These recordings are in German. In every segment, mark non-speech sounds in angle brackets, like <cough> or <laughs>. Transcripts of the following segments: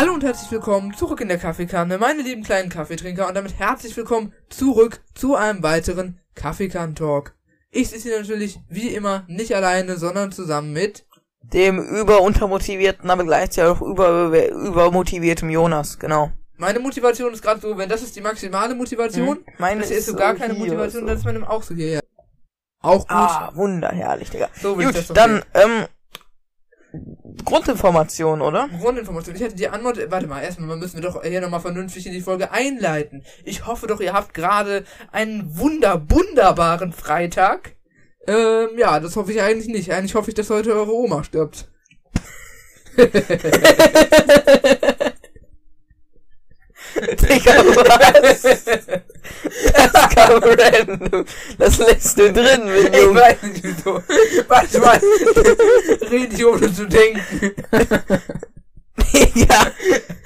Hallo und herzlich willkommen zurück in der Kaffeekanne, meine lieben kleinen Kaffeetrinker und damit herzlich willkommen zurück zu einem weiteren Kaffeekann-Talk. Ich sitze hier natürlich wie immer nicht alleine, sondern zusammen mit Dem überuntermotivierten, aber gleichzeitig auch über, übermotiviertem Jonas, genau. meine Motivation ist gerade so, wenn das ist die maximale Motivation, Mhm. Meine das ist so so gar keine hier, Motivation, so. dann ist meine auch so hierher. Auch gut. Ah, wunderherrlich, Digga. So Gut, dann, ähm, Grundinformation, oder? Grundinformation. Ich hätte die Antwort, warte mal, erstmal müssen wir doch hier nochmal vernünftig in die Folge einleiten. Ich hoffe doch, ihr habt gerade einen wunder, wunderbaren Freitag. Ähm, ja, das hoffe ich eigentlich nicht. Eigentlich hoffe ich, dass heute eure Oma stirbt. <laughs> Digga, was? Das kam random. Das lässt du drin, wenn Ich du... weiß nicht wieso. Warte mal. Red ich ohne zu denken. Digga.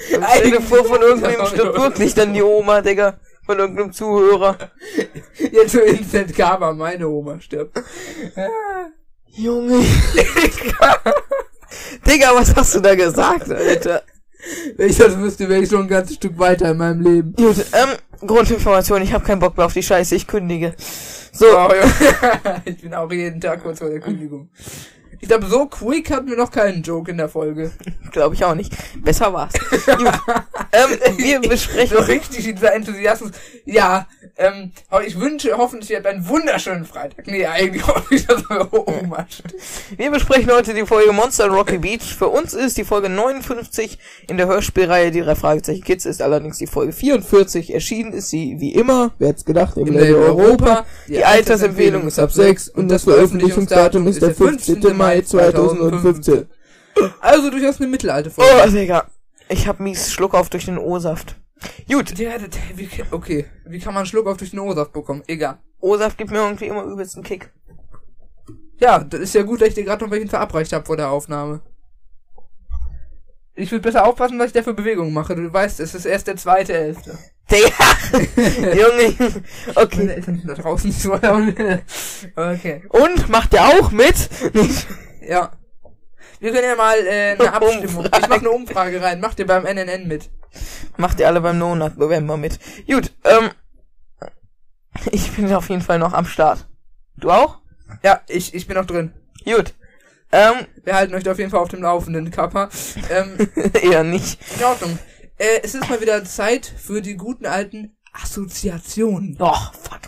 Stell dir vor, von irgendwem stirbt wirklich dann die Oma, Digga. Von irgendeinem Zuhörer. Jetzt so Instant Karma, meine Oma stirbt. Junge. <laughs> Digga, was hast du da gesagt, Alter? Wenn ich das wüsste, wäre ich schon ein ganzes Stück weiter in meinem Leben. Gut, ähm, Grundinformation, ich habe keinen Bock mehr auf die Scheiße, ich kündige. So, Oh, <laughs> ich bin auch jeden Tag kurz vor der Kündigung. Ich glaube, so quick hatten wir noch keinen Joke in der Folge. <laughs> glaube ich auch nicht. Besser war's. <laughs> Ähm, wir besprechen... So richtig dieser Enthusiasmus. Ja, ähm, ich wünsche hoffentlich, ihr habt einen wunderschönen Freitag. Nee, eigentlich hoffe ich, dass Oma steht. Wir besprechen heute die Folge Monster Rocky Beach. Für uns ist die Folge 59 in der Hörspielreihe Die drei Fragezeichen Kids ist allerdings die Folge 44. Erschienen ist sie wie immer, wer hätte gedacht, im Label Europa. Die Altersempfehlung ist ab 6 und das Veröffentlichungsdatum ist der 15. Mai 2015. <laughs> Also durchaus eine mittelalte Oh, Folge. Digga. Ich hab mies Schluck auf durch den O-Saft. Gut, wie, okay, wie kann man einen Schluck auf durch den O-Saft bekommen? Egal. O-Saft gibt mir irgendwie immer übelst einen Kick. Ja, das ist ja gut, dass ich dir gerade noch welchen verabreicht habe vor der Aufnahme. Ich würde besser aufpassen, was ich da für Bewegungen mache. Du weißt, es ist erst der zweite Elfte. Digga. <laughs> Junge. Meine Okay. Eltern sind da draußen so. Okay. Und macht der auch mit? <laughs> Ja. Wir können ja mal äh, eine Abstimmung. Umfrage. Ich mache eine Umfrage rein. Macht ihr beim NNN mit? Macht ihr alle beim Monat November mit. Gut, ähm. Ich bin auf jeden Fall noch am Start. Du auch? Ja, ich, ich bin noch drin. Gut. Ähm, Wir halten euch da auf jeden Fall auf dem Laufenden, Kappa. Ähm, <laughs> eher nicht. in Ordnung. Äh, es ist mal wieder Zeit für die guten alten Assoziationen. Oh, fuck.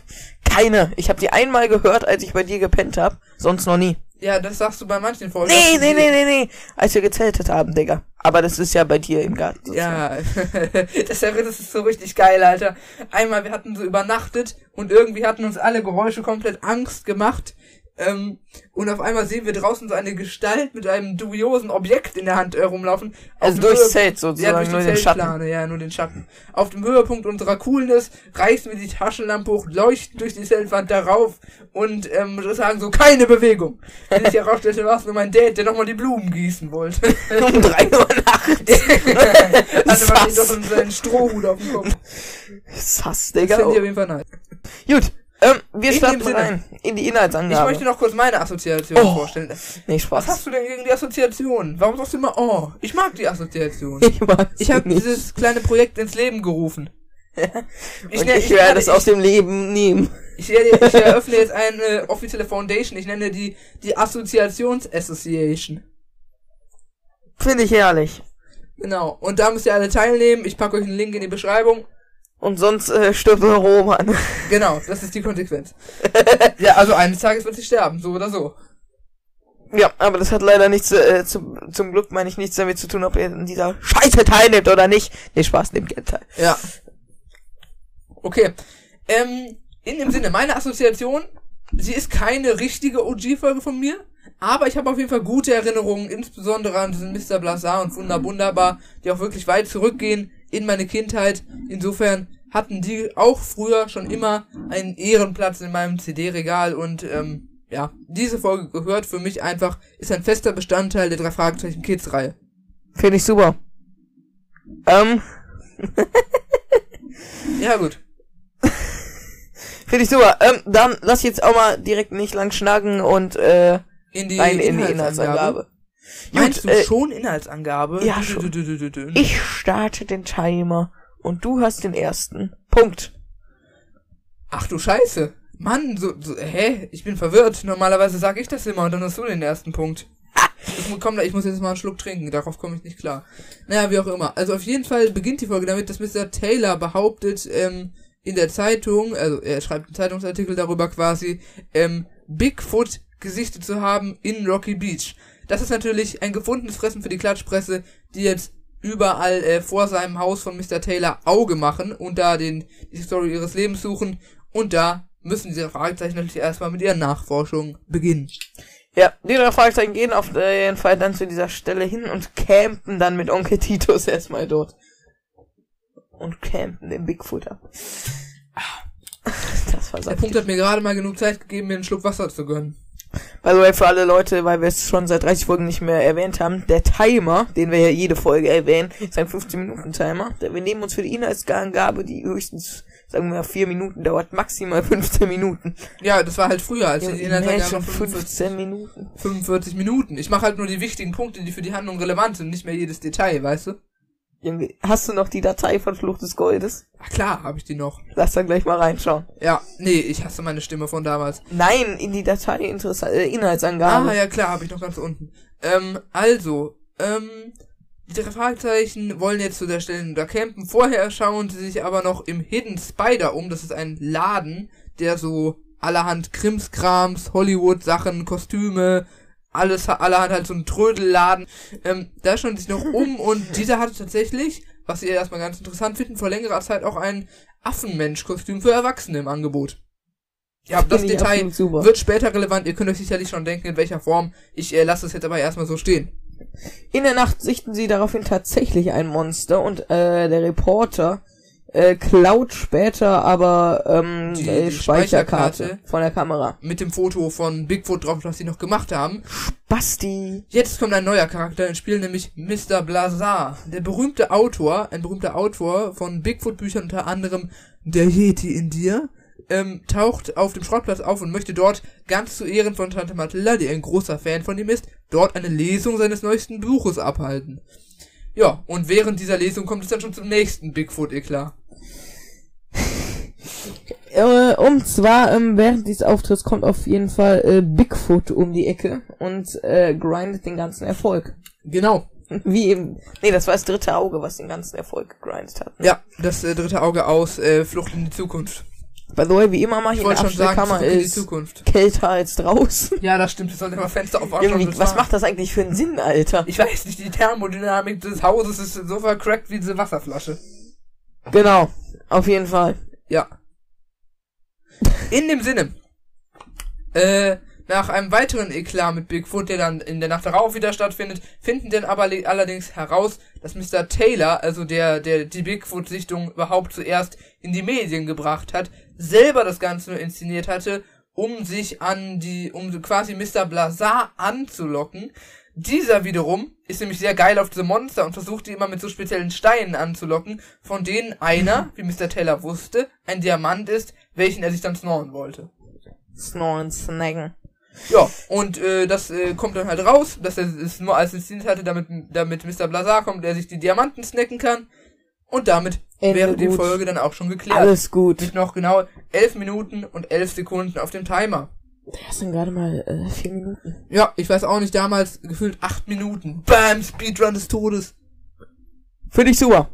Keine. Ich habe die einmal gehört, als ich bei dir gepennt hab. Sonst noch nie. Ja, das sagst du bei manchen Folgen. Nee, nee, nee, nee, nee. Als wir gezeltet haben, Digga. Aber das ist ja bei dir im Garten. Ja, ist <laughs> ja- das ist so richtig geil, Alter. Einmal, wir hatten so übernachtet und irgendwie hatten uns alle Geräusche komplett Angst gemacht. Ähm, und auf einmal sehen wir draußen so eine Gestalt mit einem dubiosen Objekt in der Hand äh, rumlaufen. Auf Also Höhe- Zelt Ja, sozusagen, durch die nur den Schatten. Ja, nur den Schatten. Auf dem Höhepunkt unserer Coolness reißen wir die Taschenlampe hoch, leuchten durch die Zeltwand darauf und ähm, sagen so, keine Bewegung. Wenn ich herausstellte, war es nur mein Dad, der nochmal die Blumen gießen wollte. <laughs> Um drei Uhr nachts. <laughs> Hatte Sass. doch einen Strohhut auf dem Kopf. Sass, Das Digga. finde ich auf jeden Fall nice. Gut. Ähm, wir In starten rein. In die Ich Inhaltsangabe. möchte noch kurz meine Assoziation Oh. vorstellen. nee, Was Spaß. hast du denn gegen die Assoziation? Warum sagst du immer, oh, ich mag die Assoziation. Ich mag Ich habe dieses kleine Projekt ins Leben gerufen. <laughs> Ich, ne- ich werde ich- es aus dem Leben nehmen. Ich, werde- ich <laughs> eröffne jetzt eine offizielle Foundation. Ich nenne die die Assoziations Association. Finde ich herrlich. Genau. Und da müsst ihr alle teilnehmen. Ich packe euch einen Link in die Beschreibung. Und sonst äh, stirbt der Roman. <laughs> Genau, das ist die Konsequenz. <laughs> ja, also eines Tages wird sie sterben, so oder so. ja, aber das hat leider nichts, äh, zum, zum Glück meine ich nichts damit zu tun, ob ihr in dieser Scheiße teilnehmt oder nicht. Nee, Spaß, nehmt gerne teil. Ja. Okay. Ähm, in dem Sinne, meine Assoziation, sie ist keine richtige OG-Folge von mir, aber ich habe auf jeden Fall gute Erinnerungen, insbesondere an diesen Mr. Blasar und Wunder Wunderbar, die auch wirklich weit zurückgehen in meine Kindheit. Insofern hatten die auch früher schon immer einen Ehrenplatz in meinem CD-Regal und ähm, ja, diese Folge gehört für mich einfach, ist ein fester Bestandteil der drei Fragezeichen Kids-Reihe. Finde ich super. Ähm, <laughs> Ja, gut. <laughs> finde ich super. Ähm, dann lass jetzt auch mal direkt nicht lang schnacken und äh, In die rein in die Inhaltsangabe. Meinst Gut, du äh, schon Inhaltsangabe? ja, schon. Ich starte den Timer und du hast den ersten. Punkt. Ach du Scheiße. Mann, so, so, hä? Ich bin verwirrt. Normalerweise sag ich das immer und dann hast du den ersten Punkt. Ich, komm, ich muss jetzt mal einen Schluck trinken, darauf komme ich nicht klar. Naja, wie auch immer. Also auf jeden Fall beginnt die Folge damit, dass Mr. Taylor behauptet, ähm, in der Zeitung, also er schreibt einen Zeitungsartikel darüber quasi, ähm, Bigfoot gesichtet zu haben in Rocky Beach. Das ist natürlich ein gefundenes Fressen für die Klatschpresse, die jetzt überall äh, vor seinem Haus von Mr. Taylor Auge machen und da den, die Story ihres Lebens suchen und da müssen diese Fragezeichen natürlich erstmal mit ihren Nachforschungen beginnen. Ja, die drei Fragezeichen gehen auf jeden Fall dann zu dieser Stelle hin und campen dann mit Onkel Titus erstmal dort. Und campen den Bigfooter. <laughs> Das war Der. Punkt hat mir gerade mal genug Zeit gegeben, mir einen Schluck Wasser zu gönnen. By the way, für alle Leute, weil wir es schon seit 30 Folgen nicht mehr erwähnt haben, der Timer, den wir ja jede Folge erwähnen, ist ein 15-Minuten-Timer. Der- Wir nehmen uns für die Inhaltsangabe, die höchstens, sagen wir mal, 4 Minuten dauert, maximal 15 Minuten. Ja, das war halt früher, als die Inhaltsangabe 45, 15 Minuten. 45 Minuten. Ich mache halt nur die wichtigen Punkte, die für die Handlung relevant sind, nicht mehr jedes Detail, weißt du? Hast du noch die Datei von Flucht des Goldes? Ach klar, habe ich die noch. Lass da gleich mal reinschauen. Ja, nee, ich hasse meine Stimme von damals. Nein, in die Datei interessant, äh, Inhaltsangabe. Ah, ja klar, habe ich noch ganz unten. Ähm, also, ähm, die drei Fragezeichen wollen jetzt zu der Stelle da campen. Vorher schauen sie sich aber noch im Hidden Spider um. Das ist ein Laden, der so allerhand Krimskrams, Hollywood-Sachen, Kostüme, alles, allerhand halt so ein Trödelladen. Ähm, da schauen sie sich noch <laughs> um und dieser hatte tatsächlich, was sie erstmal ganz interessant finden, vor längerer Zeit auch ein Affenmensch-Kostüm für Erwachsene im Angebot. Ja, das Finde Detail wird später relevant. Ihr könnt euch sicherlich schon denken, in welcher Form. Ich äh, lasse es jetzt aber erstmal so stehen. In der Nacht sichten sie daraufhin tatsächlich ein Monster und äh, der Reporter äh, klaut später aber ähm, Die- äh, die Speicherkarte Speicherkarte. von der Kamera. Mit dem Foto von Bigfoot drauf, was sie noch gemacht haben. Basti. Jetzt kommt ein neuer Charakter ins Spiel, nämlich Mr. Blazar. Der berühmte Autor, ein berühmter Autor von Bigfoot-Büchern, unter anderem Der Yeti in dir, ähm, taucht auf dem Schrottplatz auf und möchte dort ganz zu Ehren von Tante Matilda, die ein großer Fan von ihm ist, dort eine Lesung seines neuesten Buches abhalten. Ja, und während dieser Lesung kommt es dann schon zum nächsten Bigfoot-Eklat. <laughs> Äh, und zwar ähm, während dieses Auftritts kommt auf jeden Fall äh, Bigfoot um die Ecke und äh, grindet den ganzen Erfolg. Genau. Wie eben. Nee, das war das dritte Auge, was den ganzen Erfolg gegrindet hat. Ja, das äh, dritte Auge aus äh, Flucht in die Zukunft. By the way, wie immer mal Ich hier in der Abstellkammer die ist Zukunft. kälter als draußen. Ja, das stimmt. Wir sollten immer Fenster aufmachen. Was macht das eigentlich für einen Sinn, Alter? Ich weiß nicht, die Thermodynamik des Hauses ist so vercrackt wie diese Wasserflasche. Genau, auf jeden Fall. Ja. In dem Sinne. Äh, nach einem weiteren Eklat mit Bigfoot, der dann in der Nacht darauf wieder stattfindet, finden denn aber le- allerdings heraus, dass Mr. Taylor, also der, der die Bigfoot-Sichtung überhaupt zuerst in die Medien gebracht hat, selber das Ganze nur inszeniert hatte, um sich an die, um quasi Mr. Blazar anzulocken. Dieser wiederum ist nämlich sehr geil auf diese Monster und versucht die immer mit so speziellen Steinen anzulocken, von denen einer, wie Mr. Taylor wusste, ein Diamant ist, welchen er sich dann snoren wollte. Snoren, snacken. Ja, und äh, das äh, kommt dann halt raus, dass er es nur als inszeniert hatte, damit, damit Mr. Blazar kommt, der sich die Diamanten snacken kann. Und damit Ende wäre die gut. Folge dann auch schon geklärt. Alles gut. Mit noch genau 11 Minuten und 11 Sekunden auf dem Timer. Das sind gerade mal äh, vier Minuten. Ja, ich weiß auch nicht, damals gefühlt 8 Minuten. Bam, Speedrun des Todes. Finde ich super.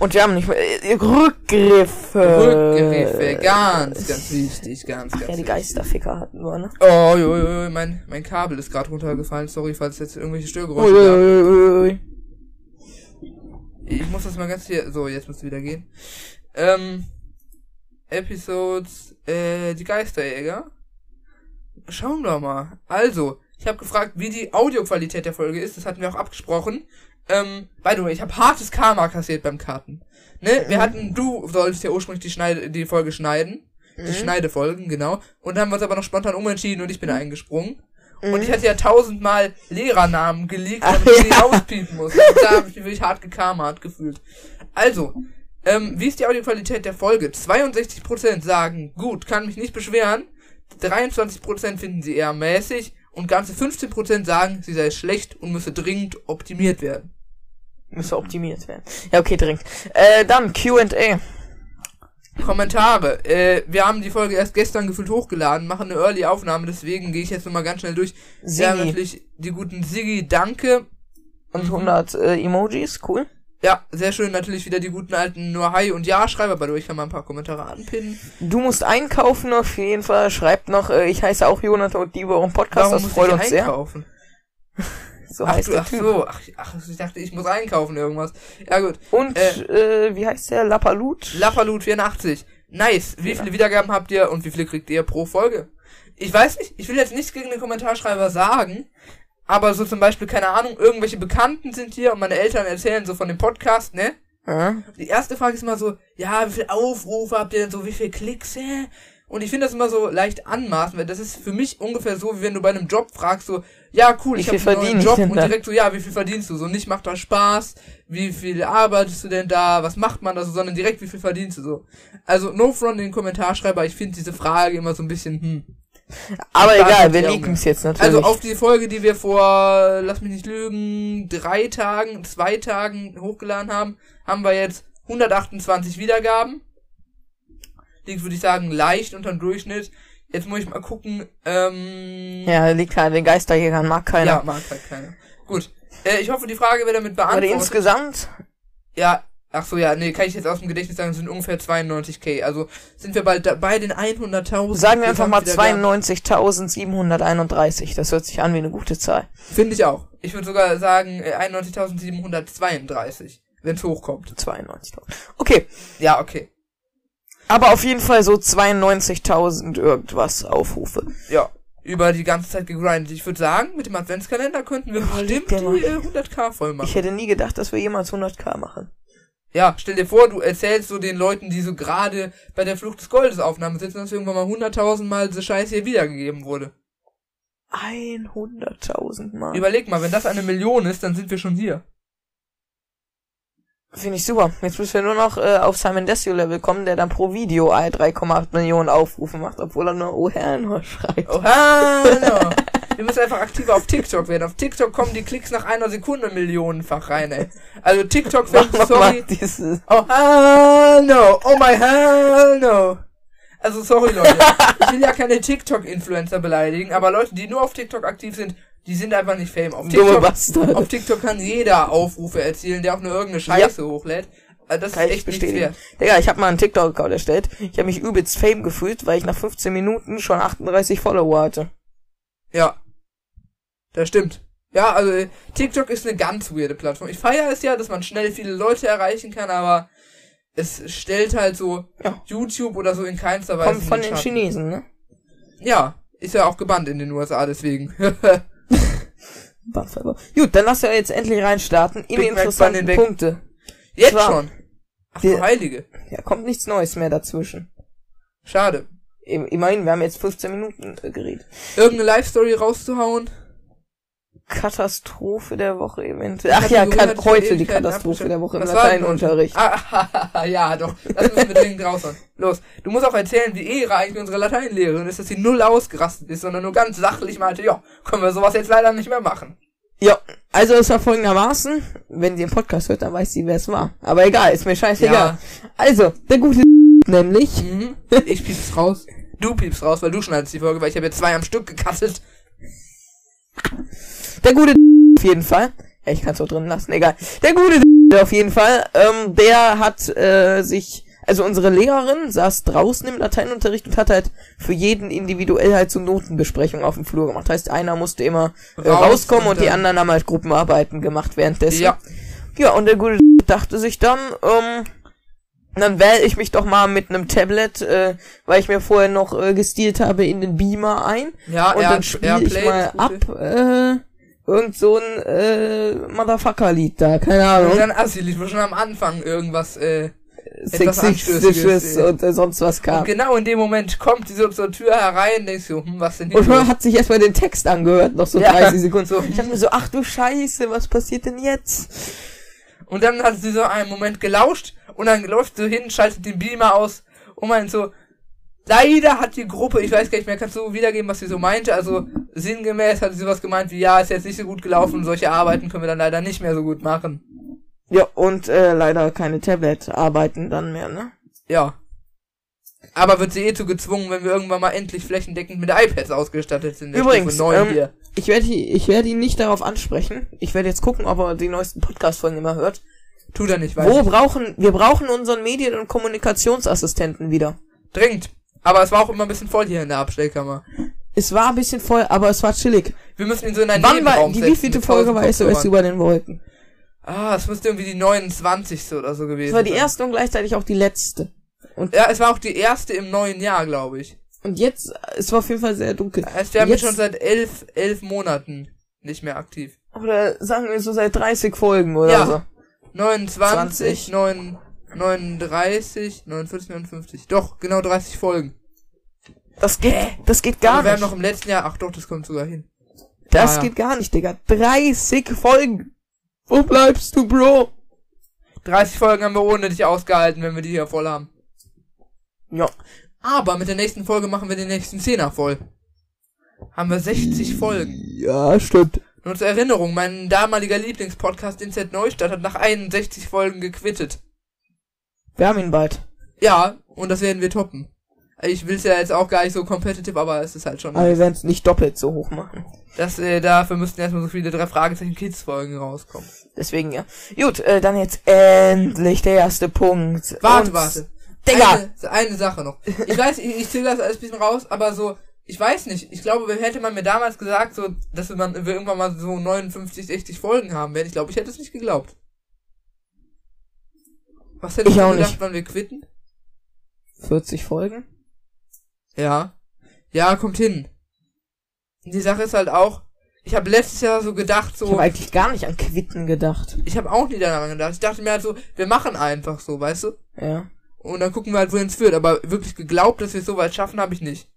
Und wir haben nicht mehr äh, Rückgriffe. Rückgriffe, ganz, ganz wichtig, ganz, Ach ganz ja, die. Geisterficker hatten wir, ne? Oh, jo, jo, jo, mein, mein Kabel ist gerade runtergefallen. Sorry, falls jetzt irgendwelche Störgeräusche Ui, gab. ui, ui, ui. Ich muss das mal ganz hier. So, jetzt müsste wieder gehen. Ähm. Episodes, äh, die Geisterjäger. Schauen wir mal. Also, ich habe gefragt, wie die Audioqualität der Folge ist. Das hatten wir auch abgesprochen. Ähm, by the way, ich habe hartes Karma kassiert beim Karten. Ne? Wir hatten, du solltest ja ursprünglich die, Schneide, die Folge schneiden. Die Schneidefolgen, genau. Und dann haben wir uns aber noch spontan umentschieden und ich bin eingesprungen. Und ich hatte ja tausendmal Lehrernamen geleakt, damit ich die rauspiepen muss. Und da habe ich mich wirklich hart gekarmat gefühlt. Also, ähm, wie ist die Audioqualität der Folge? 62% sagen, gut, kann mich nicht beschweren. 23% finden sie eher mäßig und ganze 15% sagen, sie sei schlecht und müsse dringend optimiert werden. Müsste optimiert werden. Ja, okay, dringend. Äh, dann Q&A. Kommentare. Äh, wir haben die Folge erst gestern gefühlt hochgeladen, machen eine Early-Aufnahme, deswegen gehe ich jetzt nochmal ganz schnell durch. Ja, Siggi. natürlich die guten Siggi, danke. Und 100 äh, Emojis, cool. Ja, sehr schön, natürlich wieder die guten alten nur Hi und Ja-Schreiber, bei euch kann man ein paar Kommentare anpinnen. Du musst einkaufen auf jeden Fall. Schreibt noch, äh, ich heiße auch Jonathan und liebe euren Podcast, das muss freut ich uns sehr. So Ach, heißt du, der ach Typ. so, ach, ach, ich dachte, ich muss einkaufen irgendwas. Ja gut. Und, äh, wie heißt der? Lapalut? Lapalut 84. Nice. Wie viele Wiedergaben habt ihr und wie viele kriegt ihr pro Folge? Ich weiß nicht, ich will jetzt nichts gegen den Kommentarschreiber sagen, aber so zum Beispiel, keine Ahnung, irgendwelche Bekannten sind hier und meine Eltern erzählen so von dem Podcast, ne? Ja. Die erste Frage ist immer so, ja, wie viele Aufrufe habt ihr denn so, wie viele Klicks, hä? Und ich finde das immer so leicht anmaßen, weil das ist für mich ungefähr so, wie wenn du bei einem Job fragst, so, ja, cool, ich habe einen neuen Job und direkt so, ja, wie viel verdienst du? So, nicht macht das Spaß, wie viel arbeitest du denn da, was macht man da so, sondern direkt, wie viel verdienst du so. Also, no front in den Kommentarschreiber, ich finde diese Frage immer so ein bisschen, hm. Aber egal, wir Augen. es jetzt natürlich. Also auf die Folge, die wir vor, lass mich nicht lügen, drei Tagen, zwei Tagen hochgeladen haben, haben wir jetzt 128 Wiedergaben. Liegt, würde ich sagen, leicht unter dem Durchschnitt. Jetzt muss ich mal gucken, ähm, ja, liegt halt den Geisterjägern, mag keiner. ja, mag halt keiner. Gut. Äh, ich hoffe, die Frage wird damit Aber beantwortet. insgesamt, Ja, ach so, ja, nee, kann ich jetzt aus dem Gedächtnis sagen, es sind ungefähr 92k. Also sind wir bald da, bei den 100.000. sagen wir einfach mal Gesamtwiedergaben. 92.731. Das hört sich an wie eine gute Zahl. Finde ich auch. Ich würde sogar sagen äh, 91.732, wenn es hochkommt. 92.000. Okay, Ja, okay. Aber auf jeden Fall so 92.000 irgendwas Aufrufe. Ja. Über die ganze Zeit gegrindet. Ich würde sagen, mit dem Adventskalender könnten wir bestimmt der mal. die äh, 100k voll machen. Ich hätte nie gedacht, dass wir jemals 100k machen. Ja, stell dir vor, du erzählst so den Leuten, die so gerade bei der Flucht des Goldes Aufnahme sitzen, dass irgendwann mal 100.000 Mal diese Scheiße hier wiedergegeben wurde. 100.000 Mal. Überleg mal, wenn das eine Million ist, dann sind wir schon hier. Finde ich super. Jetzt müssen wir nur noch äh, auf Simon Desio Level kommen, der dann pro Video 3,8 Millionen Aufrufe macht, obwohl er nur Oh Herr nur schreibt. Oh, hallo. <laughs> Wir müssen einfach aktiver auf TikTok werden. Auf TikTok kommen die Klicks nach einer Sekunde millionenfach rein, ey. Also TikTok, noch sorry. Oh, hell no. Oh my hell no. Also sorry, Leute. Ich will ja keine TikTok-Influencer beleidigen, aber Leute, die nur auf TikTok aktiv sind, die sind einfach nicht fame. Auf TikTok, auf TikTok kann jeder Aufrufe erzielen, der auch nur irgendeine Scheiße hochlädt. Also das Kann ist echt nicht bestätigen. Digga, ich habe mal einen TikTok-Account erstellt. Ich habe mich übelst fame gefühlt, weil ich nach 15 Minuten schon 38 Follower hatte. Ja. Das stimmt. Ja, also TikTok ist eine ganz weirde Plattform. Ich feiere es ja, dass man schnell viele Leute erreichen kann, aber es stellt halt so Ja. YouTube oder so in keinster Weise. Kommt von den Schatten. Chinesen, ne? Ja, ist ja auch gebannt in den USA, deswegen. <laughs> <laughs> Gut, dann lass ja jetzt endlich reinstarten in die Big Mac interessanten. Punkte. Jetzt Zwar- schon. Ach Die- du Heilige. Ja, kommt nichts Neues mehr dazwischen. Schade. Im- Immerhin, wir haben jetzt 15 Minuten äh, geredet. Irgendeine Live-Story rauszuhauen. Katastrophe der Woche eventuell. Ach ja, Kategorie Ka hatte ich heute die Katastrophe der Woche im Lateinunterricht. Ah, <laughs> ja, doch. Das müssen wir dringend raushauen. Los. Du musst auch erzählen, wie Ehre eigentlich unsere Lateinlehrerin ist, dass sie null ausgerastet ist, sondern nur ganz sachlich meinte, ja, können wir sowas jetzt leider nicht mehr machen. Ja, also es war folgendermaßen, wenn sie den Podcast hört, dann weiß sie, wer es war. Aber egal, ist mir scheißegal. Ja. Also, der gute <laughs> nämlich, Mhm. Ich piepst raus. Du piepst raus, weil du schneidest die Folge, weil ich habe jetzt zwei am Stück gekattet. Der gute <laughs> auf jeden Fall, ja, ich kann es auch drin lassen, egal. Der gute <laughs> auf jeden Fall, ähm, der hat äh, sich, also unsere Lehrerin saß draußen im Lateinunterricht und hat halt für jeden individuell halt so Notenbesprechung auf dem Flur gemacht. Heißt, einer musste immer äh, Raus rauskommen und und die anderen haben halt Gruppenarbeiten gemacht währenddessen. Ja. Ja, und der gute <laughs> dachte sich dann, ähm, dann wähle ich mich doch mal mit einem Tablet, äh, weil ich mir vorher noch äh, gestealt habe, in den Beamer ein. Ja, und er dann spiele ich mal ab, äh, irgend so ein äh, Motherfucker-Lied da, keine Und Ahnung. dann Assi-Lied, wo schon am Anfang irgendwas, äh, Sexistisches äh. und äh, sonst was kam. und genau in dem Moment kommt die so zur Tür herein, denkst du, hm, was denn hier Und man hat sich erstmal den Text angehört, noch so Ja. 30 Sekunden. So. Ich dachte mir so, ach du Scheiße, was passiert denn jetzt? Und dann hat sie so einen Moment gelauscht und dann läuft sie hin, schaltet den Beamer aus und meint so, leider hat die Gruppe, ich weiß gar nicht mehr, kannst du wiedergeben, was sie so meinte, also sinngemäß hat sie sowas gemeint wie, ja, ist jetzt nicht so gut gelaufen, solche Arbeiten können wir dann leider nicht mehr so gut machen. Ja, und äh, leider keine Tablet-Arbeiten dann mehr, ne? Ja. Aber wird sie eh zu gezwungen, wenn wir irgendwann mal endlich flächendeckend mit iPads ausgestattet sind. Übrigens, Stufe 9 ähm, hier. Ich werde ich werd ihn nicht darauf ansprechen. Ich werde jetzt gucken, ob er die neuesten Podcast-Folgen immer hört. Tut er nicht, weiß Wo brauchen, wir brauchen unseren Medien- und Kommunikationsassistenten wieder. Dringend. Aber es war auch immer ein bisschen voll hier in der Abstellkammer. Es war ein bisschen voll, aber es war chillig. Wir müssen ihn so in einen Wann war, die wievielte Folge 1000 war SOS über den Wolken? Ah, es müsste irgendwie die 29. oder so gewesen Es war die sein. erste und gleichzeitig auch die letzte. Ja, es war auch die erste im neuen Jahr, glaube ich. Und jetzt, es war auf jeden Fall sehr dunkel. Heißt, wir haben Jetzt- schon seit elf, elf Monaten nicht mehr aktiv. Oder sagen wir so seit 30 Folgen oder Ja. so. 29, 20. 9, 39, 49, 59. Doch, genau 30 Folgen. Das geht, das geht gar Aber wir haben nicht. noch im letzten Jahr, ach doch, das kommt sogar hin. das ja. geht gar nicht, Digga. 30 Folgen. Wo bleibst du, Bro? 30 Folgen haben wir ohne dich ausgehalten, wenn wir die hier voll haben. Ja. Aber mit der nächsten Folge machen wir den nächsten Zehner voll. Haben wir 60 Folgen. Ja, stimmt. Nur zur Erinnerung, mein damaliger Lieblingspodcast Inset Neustadt hat nach 61 Folgen gequittet. Wir haben ihn bald. Ja, und das werden wir toppen. Ich will's ja jetzt auch gar nicht so competitive, aber es ist halt schon. Aber wir werden es nicht doppelt so hoch machen. Das, äh, dafür müssten erstmal so viele drei Fragezeichen Kids Folgen rauskommen. Deswegen, ja. Gut, äh, dann jetzt endlich der erste Punkt. Warte, Und- warte. Digga! Eine, eine Sache noch. Ich weiß, ich, ich zähle das alles ein bisschen raus, aber so, ich weiß nicht. Ich glaube, hätte man mir damals gesagt, so, dass wir, man, wir irgendwann mal so 59, 60 Folgen haben werden, ich glaube, ich hätte es nicht geglaubt. Was hättest Ich du auch gedacht, nicht. wann wir quitten? 40 Folgen? Ja. Ja, kommt hin. Die Sache ist halt auch, ich habe letztes Jahr so gedacht, Ich so, habe eigentlich gar nicht an Quitten gedacht. ich habe auch nie daran gedacht. Ich dachte mir halt so, wir machen einfach so, weißt du? Ja. Und dann gucken wir halt, wohin es führt. Aber wirklich geglaubt, dass wir es so weit schaffen, habe ich nicht.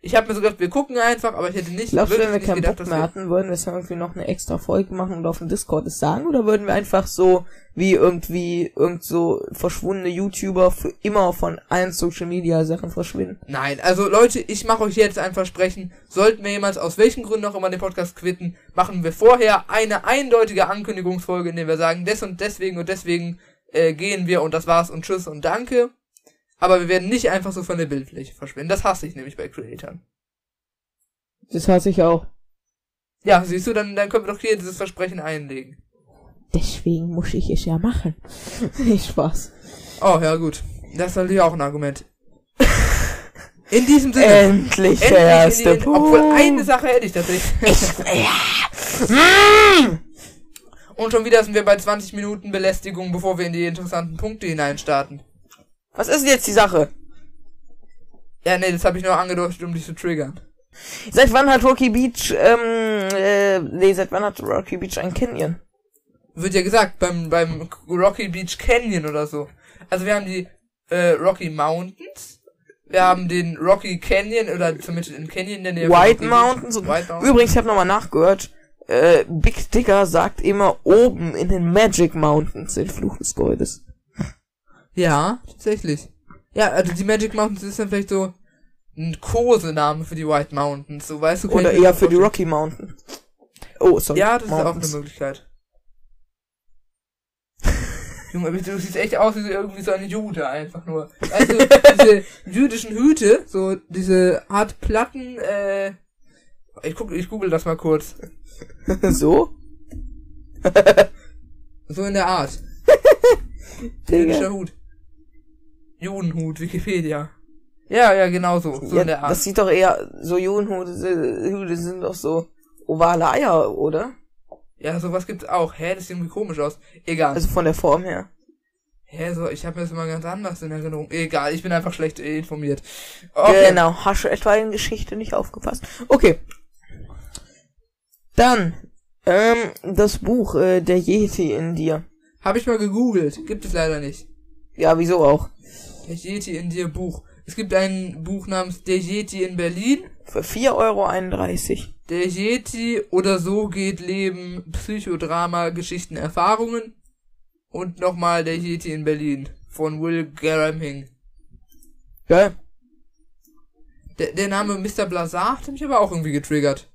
Ich habe mir so gedacht, wir gucken einfach, aber ich hätte nicht Glaubst du, wenn wir keinen gedacht, Bock mehr wir, hatten, würden wir es irgendwie noch eine extra Folge machen und auf dem Discord es sagen? Oder würden wir einfach so, wie irgendwie, irgend so verschwundene YouTuber für immer von allen Social Media Sachen verschwinden? Nein, also Leute, ich mache euch jetzt ein Versprechen. Sollten wir jemals aus welchen Gründen auch immer den Podcast quitten, machen wir vorher eine eindeutige Ankündigungsfolge, in der wir sagen, des und deswegen und deswegen äh, gehen wir und das war's und tschüss und danke. Aber wir werden nicht einfach so von der Bildfläche verschwinden. Das hasse ich nämlich bei Creatoren. Das hasse ich auch. Ja, siehst du, dann, dann können wir doch hier dieses Versprechen einlegen. Deswegen muss ich es ja machen. <laughs> Nicht Spaß. Oh, ja gut. Das ist natürlich auch ein Argument. In diesem Sinne. Endlich der endlich erste die, Punkt. Obwohl eine Sache hätte ich tatsächlich. Und schon wieder sind wir bei 20 Minuten Belästigung, bevor wir in die interessanten Punkte hineinstarten. Was ist denn jetzt die Sache? Ja, nee, das habe ich nur angedeutet, um dich zu triggern. Seit wann hat Rocky Beach, ähm, äh, nee, seit wann hat Rocky Beach ein Canyon? Wird ja gesagt, beim, beim Rocky Beach Canyon oder so. Also wir haben die äh, Rocky Mountains, wir haben den Rocky Canyon oder zumindest den Canyon der Nähe White. Mountains und White Mountains. übrigens, ich habe nochmal nachgehört, äh, Big Digger sagt immer oben in den Magic Mountains den Fluch des Goldes. Ja, tatsächlich. Ja, also die Magic Mountains ist dann vielleicht so ein Kosename für die White Mountains, so weißt du. Oder eher für die. Rocky Mountains. Oh, sorry. Ja, das ist auch Mountains. eine Möglichkeit. Junge, du siehst echt aus wie so irgendwie so eine Jude einfach nur. Also diese <laughs> jüdischen Hüte, so diese Art Platten, äh, ich guck, ich google das mal kurz. <laughs> so? So in der Art. <laughs> Jüdischer Hut. Judenhut, Wikipedia. Ja, ja, genau so. So ja, in der Art. das sieht doch eher, so Judenhude Hüte sind doch so ovale Eier, oder? Ja, sowas gibt's auch. Hä, das sieht irgendwie komisch aus. Egal. Also von der Form her. Hä, so, ich habe mir das immer ganz anders in Erinnerung. Egal, ich bin einfach schlecht informiert. Okay. Genau, hast du etwa in Geschichte nicht aufgepasst? Okay. Dann, ähm, das Buch, äh, der Yeti in dir. Habe ich mal gegoogelt. Gibt es leider nicht. Ja, wieso auch? Der Yeti in dir Buch. Es gibt ein Buch namens Der Yeti in Berlin. Für 4,31 Euro. Der Yeti oder so geht Leben, Psychodrama, Geschichten, Erfahrungen. Und nochmal Der Yeti in Berlin von Will Garaming. Geil. Der, der Name Mr. Blazar hat mich aber auch irgendwie getriggert.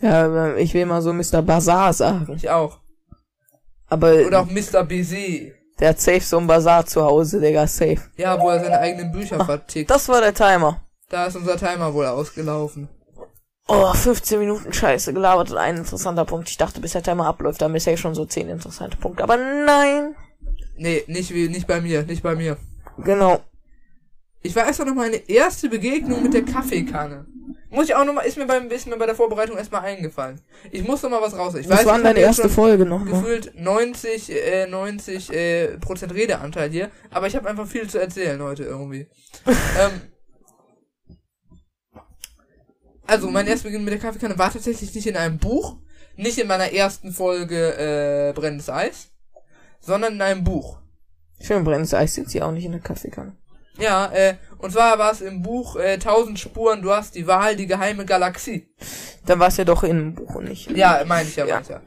Ja, ich will mal so Mr. Bazaar sagen. Ich auch. Aber Oder auch Mr. BZ. Der hat safe so ein Bazaar zu Hause, Digga, safe. Ja, wo er seine eigenen Bücher vertickt. Das war der Timer. Da ist unser Timer wohl ausgelaufen. Oh, 15 Minuten Scheiße gelabert und ein interessanter Punkt. Ich dachte, bis der Timer abläuft, dann ist ja schon so 10 interessante Punkte. Aber nein. Nee, nicht wie, nicht bei mir, nicht bei mir. Genau. Ich war erst noch meine erste Begegnung mit der Kaffeekanne. Muss ich auch noch mal, ist mir beim, ist mir bei der Vorbereitung erstmal eingefallen. Ich muss noch mal was raus. Ich Was weiß, war deine erste Folge nochmal? gefühlt 90, äh, 90 äh, Prozent Redeanteil hier, aber ich habe einfach viel zu erzählen heute irgendwie. <laughs> ähm, also, mein erster Beginn mit der Kaffeekanne war tatsächlich nicht in einem Buch, nicht in meiner ersten Folge äh, Brennendes Eis, sondern in einem Buch. Schön brennendes Eis sind sie auch nicht in der Kaffeekanne. Ja, äh, und zwar war es im Buch äh, 1000 Spuren, du hast die Wahl, die geheime Galaxie. Dann war es ja doch in einem Buch und nicht. Ja, meine ich ja, Ja. ich ja.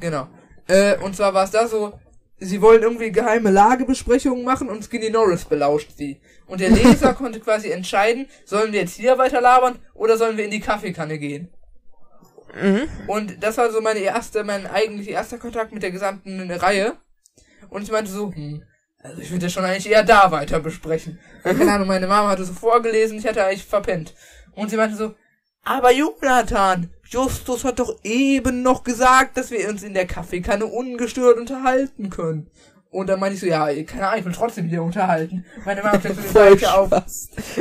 Genau. Äh, und zwar war es da so, sie wollen irgendwie geheime Lagebesprechungen machen und Skinny Norris belauscht sie. Und der Leser <laughs> konnte quasi entscheiden, sollen wir jetzt hier weiter labern oder sollen wir in die Kaffeekanne gehen. Mhm. Und das war so meine erste, mein eigentlich erster Kontakt mit der gesamten Reihe. Und ich meinte so, hm, also ich würde ja schon eigentlich eher da weiter besprechen. Keine Ahnung, meine Mama hatte so vorgelesen, ich hatte eigentlich verpennt. Und sie meinte so, aber Jonathan, Justus hat doch eben noch gesagt, dass wir uns in der Kaffeekanne ungestört unterhalten können. Und dann meinte ich so, ja, keine Ahnung, ich will trotzdem hier unterhalten. Meine Mama die Voll <laughs> Seite auf.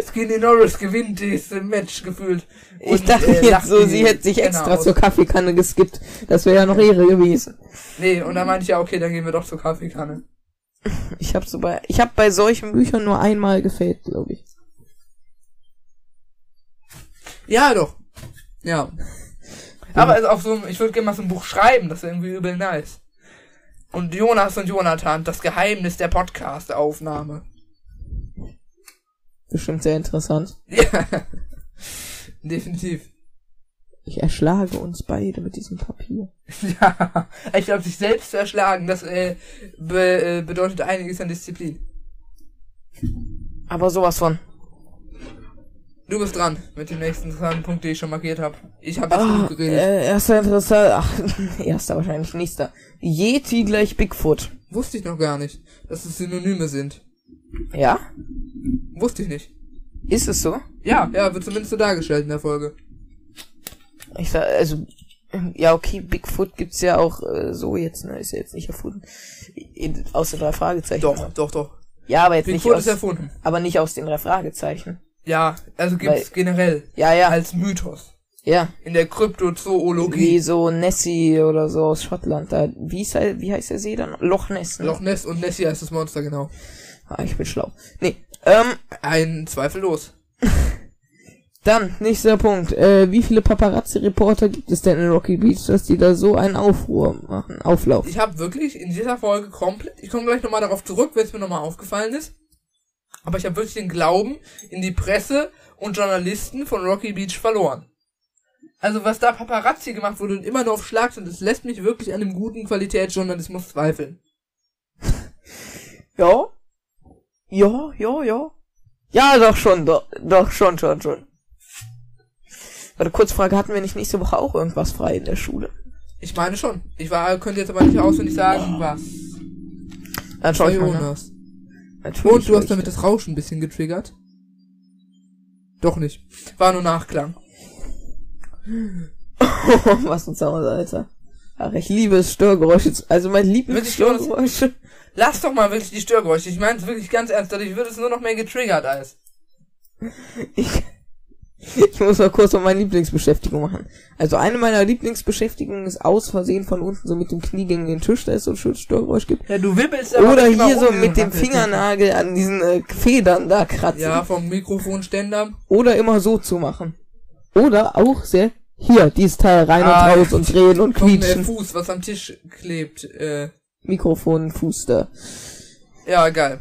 Skinny Norris gewinnt dieses Match gefühlt. Ich Und, dachte äh, jetzt so, sie hätte sich extra aus. zur Kaffeekanne geskippt. Das wäre ja noch Ehre gewesen. Nee, und dann meinte ich ja, okay, dann gehen wir doch zur Kaffeekanne. Ich habe so bei, ich habe bei solchen Büchern nur einmal gefällt, glaube ich. Ja, doch. Ja. Aber also auf so einem, ich würde gerne mal so ein Buch schreiben, das wäre irgendwie übel nice. Und Jonas und Jonathan, das Geheimnis der Podcast-Aufnahme. Bestimmt sehr interessant. <laughs> Ja. Definitiv. Ich erschlage uns beide mit diesem Papier. <laughs> Ja. Ich glaube, sich selbst zu erschlagen, das äh, be, äh, bedeutet einiges an Disziplin. Aber sowas von. Du bist dran mit dem nächsten interessanten Punkt, den ich schon markiert habe. Ich habe jetzt Ah, genug geredet. äh, erster interessant, ach, <laughs> erster wahrscheinlich nächster. Yeti gleich Bigfoot. Wusste ich noch gar nicht, dass es Synonyme sind. Ja? Wusste ich nicht. Ist es so? Ja, ja, wird zumindest so dargestellt in der Folge. Ich sag, also, ja, okay, Bigfoot gibt's ja auch äh, so jetzt, ne? Ist ja jetzt nicht erfunden. In, aus den drei Fragezeichen. Doch, doch, doch. Ja, aber jetzt Bigfoot nicht ist aus, erfunden. aber nicht aus den drei Fragezeichen. Ja, also gibt's Weil- generell Ja, ja, als Mythos. ja. In der Wie Kryptozoologie. so Nessie oder so aus Schottland. Da, wie, ist er, wie heißt der See dann? Loch Ness. Ne? Loch Ness und Nessie heißt das Monster, genau. Ah, ich bin schlau. Nee, ähm, Ein zweifellos. <laughs> dann, nächster Punkt. Äh, wie viele Paparazzi-Reporter gibt es denn in Rocky Beach, dass die da so einen Aufruhr machen? Auflauf. Ich habe wirklich in dieser Folge komplett, ich komme gleich nochmal darauf zurück, wenn es mir nochmal aufgefallen ist. Aber ich habe wirklich den Glauben in die Presse und Journalisten von Rocky Beach verloren. Also was da Paparazzi gemacht wurde und immer nur auf Schlag sind, das lässt mich wirklich an dem guten Qualitätsjournalismus zweifeln. Ja? Ja, ja, ja. Ja, doch schon, doch, doch schon, schon, schon. Warte, Kurzfrage, hatten wir nicht nächste Woche auch irgendwas frei in der Schule? Ich meine schon. Ich war, könnte jetzt aber nicht auswendig sagen, was. Dann schau ich mal. Jonas. Und du hast damit das Rauschen ein bisschen getriggert? Doch nicht. War nur Nachklang. <laughs> Was ein Sound, Alter. Ach, ich liebe es, Störgeräusche. Also mein Lieblingsstörgeräusche. Lass doch mal wirklich die Störgeräusche. Ich meine es wirklich ganz ernst. Dadurch wird es nur noch mehr getriggert als. <laughs> Ich, ich muss mal kurz mal meine Lieblingsbeschäftigung machen. Also eine meiner Lieblingsbeschäftigungen ist aus Versehen von unten so mit dem Knie gegen den Tisch, da es so ein schönes Störgeräusch gibt. Ja, du wibbelst Oder immer hier so mit und dem. Fingernagel an diesen äh, Federn da kratzen. Ja, vom Mikrofonständer. Oder immer so zu machen. Oder auch sehr, hier, dieses Teil rein Ah, und raus und drehen und quietschen. Fuß, was am Tisch klebt. Äh, Mikrofon, Fuß da. ja, geil.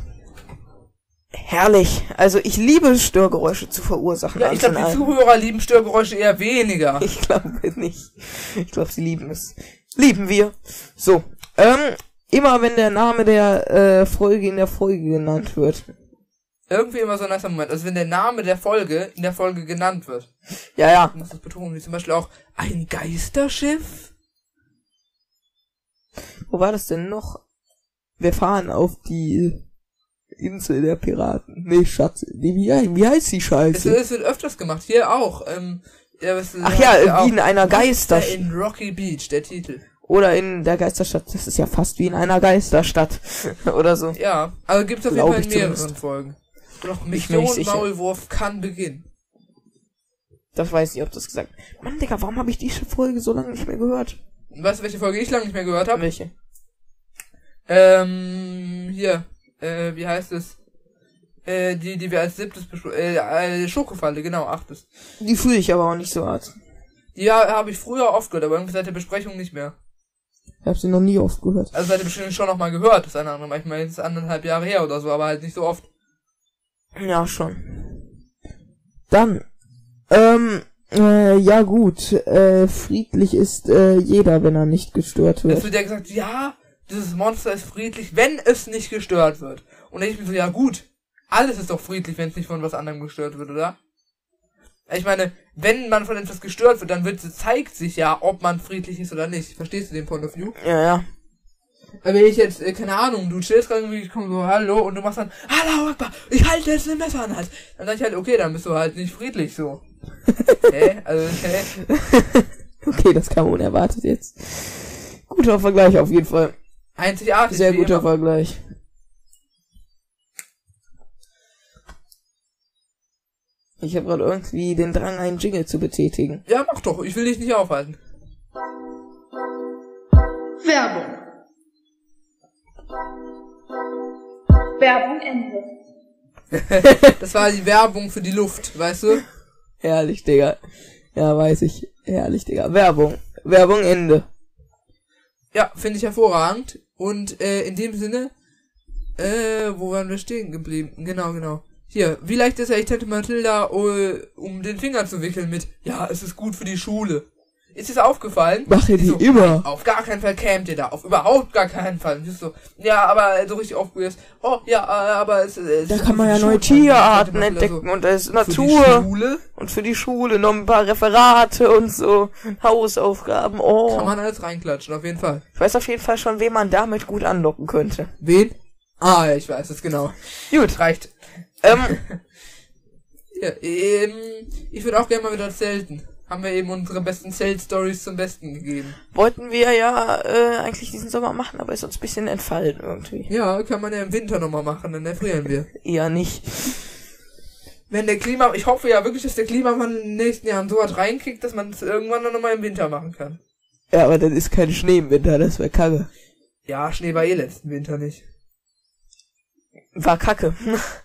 Herrlich. Also ich liebe Störgeräusche zu verursachen. Ja, ich glaube, die. Zuhörer lieben Störgeräusche eher weniger. <laughs> Ich glaube nicht. Ich glaube, sie lieben es. Lieben wir. So. Ähm, immer wenn der Name der äh, Folge in der Folge genannt wird, irgendwie immer so ein nicer Moment. Also wenn der Name der Folge in der Folge genannt wird. Ja, ja. Ich muss das betonen, wie zum Beispiel auch ein Geisterschiff. Wo war das denn noch? Wir fahren auf die Insel der Piraten. Nee, Schatz. Nee, wie, wie heißt die Es, Scheiße? es wird öfters gemacht. Hier auch. Ähm, ja, was- Ach ja, auch wie in einer Geister... in Rocky Beach, der Titel. Oder in der Geisterstadt. Das ist ja fast wie in einer Geisterstadt. <laughs> Oder so. Ja, also gibt's auf jeden Fall in mehreren zumindest. Folgen. Nicht Mission. Maulwurf kann beginnen. Das weiß ich nicht, ob das gesagt. Mann, Digga, warum habe ich diese Folge so lange nicht mehr gehört? Weißt du, welche Folge ich lange nicht mehr gehört habe? Welche? Ähm, hier, äh, wie heißt es? Äh, die, die wir als siebtes besprochen, äh, äh, Schokofalle, genau, achtes. Die fühle ich aber auch nicht so hart. Die ha- habe ich früher oft gehört, aber irgendwie seit der Besprechung nicht mehr. Ich habe sie noch nie oft gehört. Also seit der Besprechung schon noch mal gehört, das eine andere Mal. Ich meine, jetzt anderthalb Jahre her oder so, aber halt nicht so oft. Ja, schon. Dann, ähm, äh, ja gut, äh, friedlich ist äh, jeder, wenn er nicht gestört Es wird. wird ja gesagt, ja, dieses Monster ist friedlich, wenn es nicht gestört wird. Und ich bin so, ja gut, alles ist doch friedlich, wenn es nicht von was anderem gestört wird, oder? Ich meine, wenn man von etwas gestört wird, dann wird, zeigt sich ja, ob man friedlich ist oder nicht. Verstehst du den Point of View? Ja, ja. Aber wenn ich jetzt, äh, keine Ahnung, du chillst gerade irgendwie, ich komm so, hallo, und du machst dann, hallo Akbar, ich halte jetzt ein Messer an den Hals. Dann sag ich halt, okay, dann bist du halt nicht friedlich so. <laughs> hä? Also, hä? Okay, das kam unerwartet jetzt. Guter Vergleich auf jeden Fall. Einzigartig. Sehr guter immer. Vergleich. Ich habe gerade irgendwie den Drang, einen Jingle zu betätigen. Ja, mach doch, ich will dich nicht aufhalten. Werbung. Werbung Ende. <laughs> Das war die Werbung für die Luft, weißt du? Herrlich, Digga. Ja, weiß ich. Herrlich, Digga. Werbung. Werbung Ende. Ja, finde ich hervorragend. Und äh, in dem Sinne, äh, wo waren wir stehen geblieben? Genau, genau. Hier, wie leicht ist eigentlich Tante Mathilda, äh, um den Finger zu wickeln mit, ja, es ist gut für die Schule. Ist es aufgefallen? Mache die so, immer. Auf gar keinen Fall kämt ihr da. Auf überhaupt gar keinen Fall. Und so, ja, aber so richtig aufgerührt. Oh, ja, aber es, es Da ist kann man ja neue. Tierarten entdecken und da ist So, für die Natur Schule und für die Schule noch ein paar Referate und so Hausaufgaben. Oh. kann man alles reinklatschen, auf jeden Fall. Ich weiß auf jeden Fall schon, wen man damit gut anlocken könnte. Wen? Ah, ja, ich weiß es genau. Gut. Reicht. Ähm, <laughs> Ja, ähm, ich würde auch gerne mal wieder zelten. Haben wir eben unsere besten Zelt-Stories zum Besten gegeben. wollten wir ja äh, eigentlich diesen Sommer machen, aber ist uns ein bisschen entfallen irgendwie. Ja, kann man ja im Winter nochmal machen, dann erfrieren wir. <laughs> Eher nicht. Wenn der Klima, ich hoffe ja wirklich, dass der Klimawandel in den nächsten Jahren so weit reinkickt, dass man es irgendwann dann nochmal im Winter machen kann. Ja, aber dann ist kein Schnee im Winter, das wäre kacke. Ja, Schnee war eh letzten Winter nicht. War kacke. <laughs>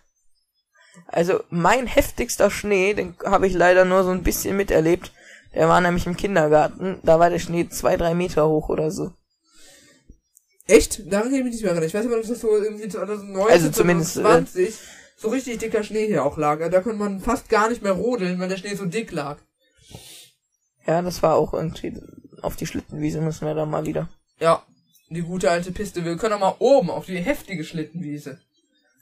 Also mein heftigster Schnee, den habe ich leider nur so ein bisschen miterlebt. Der war nämlich im Kindergarten. Da war der Schnee zwei, drei Meter hoch oder so. Echt? Daran kann ich mich nicht mehr erinnern. Ich weiß aber, dass das so irgendwie 2019, Also zumindest, äh, 2020 so richtig dicker Schnee hier auch lag. Da konnte man fast gar nicht mehr rodeln, weil der Schnee so dick lag. Ja, das war auch irgendwie auf die Schlittenwiese müssen wir dann mal wieder. Ja, die gute alte Piste. Wir können auch mal oben auf die heftige Schlittenwiese.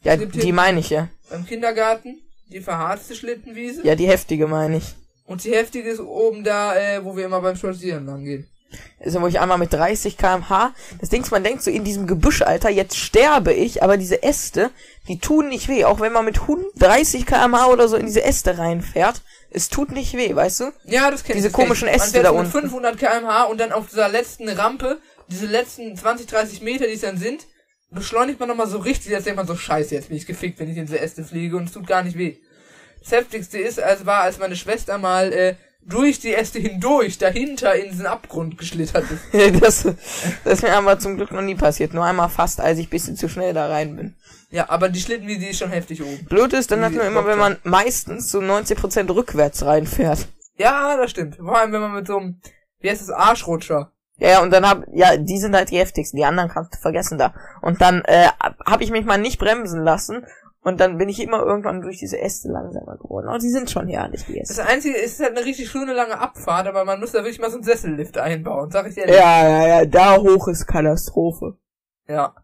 Ja, die meine ich ja. Beim Kindergarten die verharzte Schlittenwiese. Ja, die heftige meine ich. Und die heftige ist oben da, äh, wo wir immer beim Spazieren lang gehen. Also wo ich einmal mit 30 kmh, das Ding ist, man denkt so in diesem Gebüschalter, jetzt sterbe ich, aber diese Äste, die tun nicht weh, auch wenn man mit 130 kmh oder so in diese Äste reinfährt, es tut nicht weh, weißt du? Ja, das kenn Diese ich. das kenn komischen ich. Man Äste fährt da so mit unten. 500 km/h und dann auf dieser letzten Rampe, diese letzten 20, 30 Meter, die es dann sind, beschleunigt man nochmal so richtig, als denkt man so, scheiße, jetzt bin ich gefickt, wenn ich in diese Äste fliege und es tut gar nicht weh. Das heftigste ist, als war, als meine Schwester mal, äh, durch die Äste hindurch, dahinter in diesen Abgrund geschlittert ist. <laughs> das, das ist mir aber zum Glück noch nie passiert. Nur einmal fast, als ich bisschen zu schnell da rein bin. Ja, aber die Schlittenwiese die ist schon heftig oben. Blöd ist dann man immer, wenn man meistens zu 90% rückwärts reinfährt. Ja, das stimmt. Vor allem, wenn man mit so einem, wie heißt das, Arschrutscher. Ja, ja, und dann hab, ja, die sind halt die heftigsten, die anderen kannst du vergessen da. Und dann, äh, hab ich mich mal nicht bremsen lassen und dann bin ich immer irgendwann durch diese Äste langsamer geworden. Oh, die sind schon herrlich, die Das Äste. einzige ist halt eine richtig schöne lange Abfahrt, aber man muss da wirklich mal so einen Sessellift einbauen, sag ich dir. Ja, ja, ja, da hoch ist Katastrophe. Ja.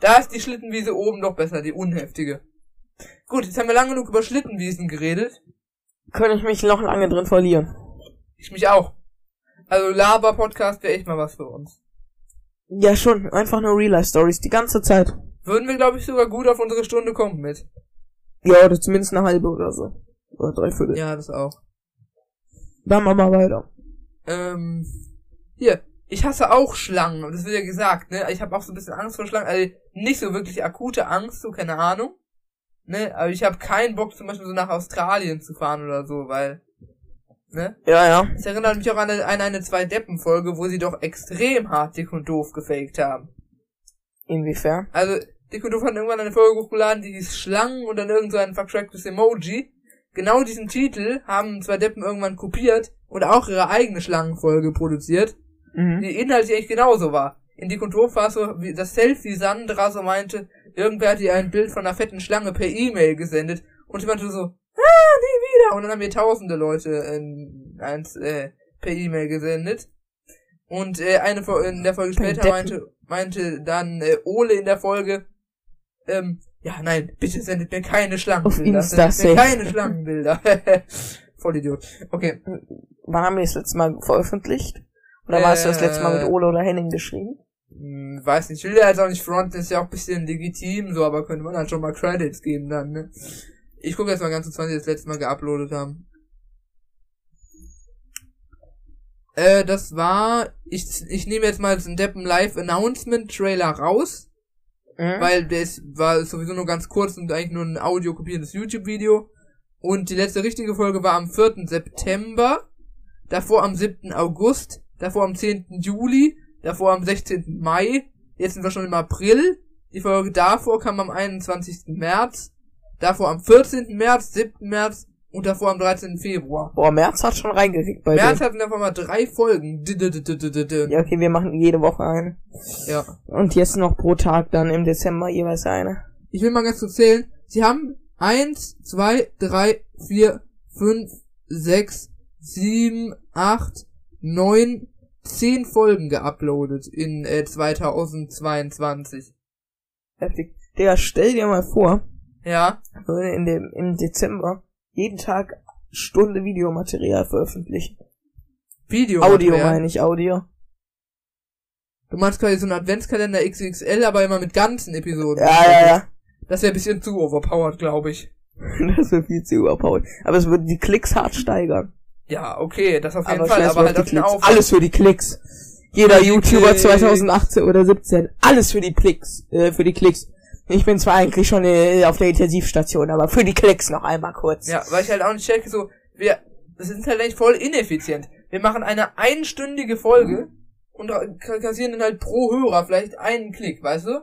Da ist die Schlittenwiese oben doch besser, die unheftige. Gut, jetzt haben wir lange genug über Schlittenwiesen geredet. Könnte ich mich noch lange drin verlieren. Ich mich auch. Also Laber-Podcast wäre echt mal was für uns. Ja, schon. Einfach nur Real-Life-Stories. Die ganze Zeit. Würden wir, glaube ich, sogar gut auf unsere Stunde kommen mit. Ja, oder zumindest eine halbe oder so. Oder dreiviertel. Ja, das auch. Dann machen wir weiter. Ähm, hier. Ich hasse auch Schlangen. Und das wird ja gesagt, ne? Ich habe auch so ein bisschen Angst vor Schlangen. Also nicht so wirklich akute Angst, so keine Ahnung. Ne? Aber ich habe keinen Bock, zum Beispiel so nach Australien zu fahren oder so, weil... Ne? Ja, ja. Das erinnert mich auch an eine, an eine Zwei-Deppen-Folge, wo sie doch extrem hart dick und doof gefaked haben. Inwiefern? Also, Dick und Doof hat irgendwann eine Folge hochgeladen, die hieß Schlangen und dann irgend so ein vertracktes Emoji. Genau diesen Titel haben zwei Deppen irgendwann kopiert und auch ihre eigene Schlangenfolge produziert, Mhm. die inhaltlich echt genauso war. In Dick und Doof war es so, wie das Selfie Sandra so meinte, irgendwer hat ihr ein Bild von einer fetten Schlange per E-Mail gesendet und sie meinte so, ah, nie wieder. Und dann haben mir tausende Leute ähm, eins äh, per E-Mail gesendet. Und äh, eine in der Folge später meinte, meinte dann äh, Ole in der Folge, ähm, ja, nein, bitte sendet mir keine Schlangenbilder. Auf Insta sendet mir keine Schlangenbilder. <laughs> Voll Idiot. Okay. Wann haben wir das letzte Mal veröffentlicht? Oder warst du das letzte Mal mit Äh, Ole oder Henning geschrieben? Hm, weiß nicht, ich will ja jetzt auch nicht fronten, ist ja auch ein bisschen legitim, so, aber könnte man halt schon mal Credits geben dann, ne? Ich gucke jetzt mal ganz kurz, wann sie das letzte Mal geuploadet haben. Äh, das war, ich, ich nehme jetzt mal den Deppen Live Announcement Trailer raus, Mhm. weil ist, war sowieso nur ganz kurz und eigentlich nur ein audio kopierendes YouTube-Video. Und die letzte richtige Folge war am 4. September, davor am 7. August, davor am 10. Juli, davor am 16. Mai, jetzt sind wir schon im April, die Folge davor kam am 21. März, davor am 14. März, 7. März und davor am 13. Februar. Boah, März hat schon reingekriegt bei März dir. hatten davor mal drei Folgen. Ja, okay, wir machen jede Woche eine. ja. Und jetzt noch pro Tag dann im Dezember jeweils eine. Ich will mal ganz kurz zählen. Sie haben eins, zwei, drei, vier, fünf, sechs, sieben, acht, neun, zehn Folgen geuploadet in äh, 2022. Heftig. Digga, stell dir mal vor, Ja, würde in dem, im Dezember jeden Tag Stunde Videomaterial veröffentlichen. Video. Audio meine ich, Audio. Du meinst quasi so einen Adventskalender XXL, aber immer mit ganzen Episoden. Ja, ja, ja. Das wäre ein bisschen zu overpowered, glaube ich. <laughs> Das wird viel zu überpowered. Aber es würde die Klicks hart steigern. Ja, okay, das auf jeden Aber Fall, aber halt auf den. Aufwand. Alles für die Klicks. Jeder die YouTuber Klicks. 2018 oder 17. Alles für die Klicks. Äh, für die Klicks. Ich bin zwar eigentlich schon äh, auf der Intensivstation, aber für die Klicks noch einmal kurz. Ja, weil ich halt auch nicht checke, so, wir, das sind halt echt voll ineffizient. Wir machen eine einstündige Folge und ra- kassieren dann halt pro Hörer vielleicht einen Klick, weißt du?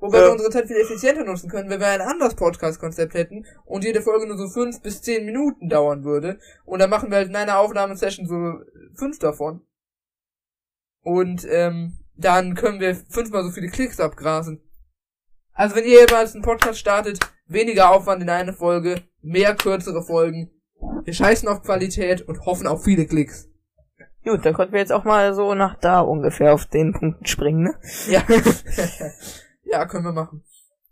Wobei Ja. wir unsere Zeit viel effizienter nutzen können, wenn wir ein anderes Podcast-Konzept hätten und jede Folge nur so fünf bis zehn Minuten dauern würde. Und dann machen wir halt in einer Aufnahmesession so fünf davon. Und ähm, dann können wir fünfmal so viele Klicks abgrasen. Also wenn ihr jeweils einen Podcast startet, weniger Aufwand in eine Folge, mehr kürzere Folgen. Wir scheißen auf Qualität und hoffen auf viele Klicks. Gut, dann konnten wir jetzt auch mal so nach da ungefähr auf den Punkten springen, ne? Ja. <laughs> ja, können wir machen.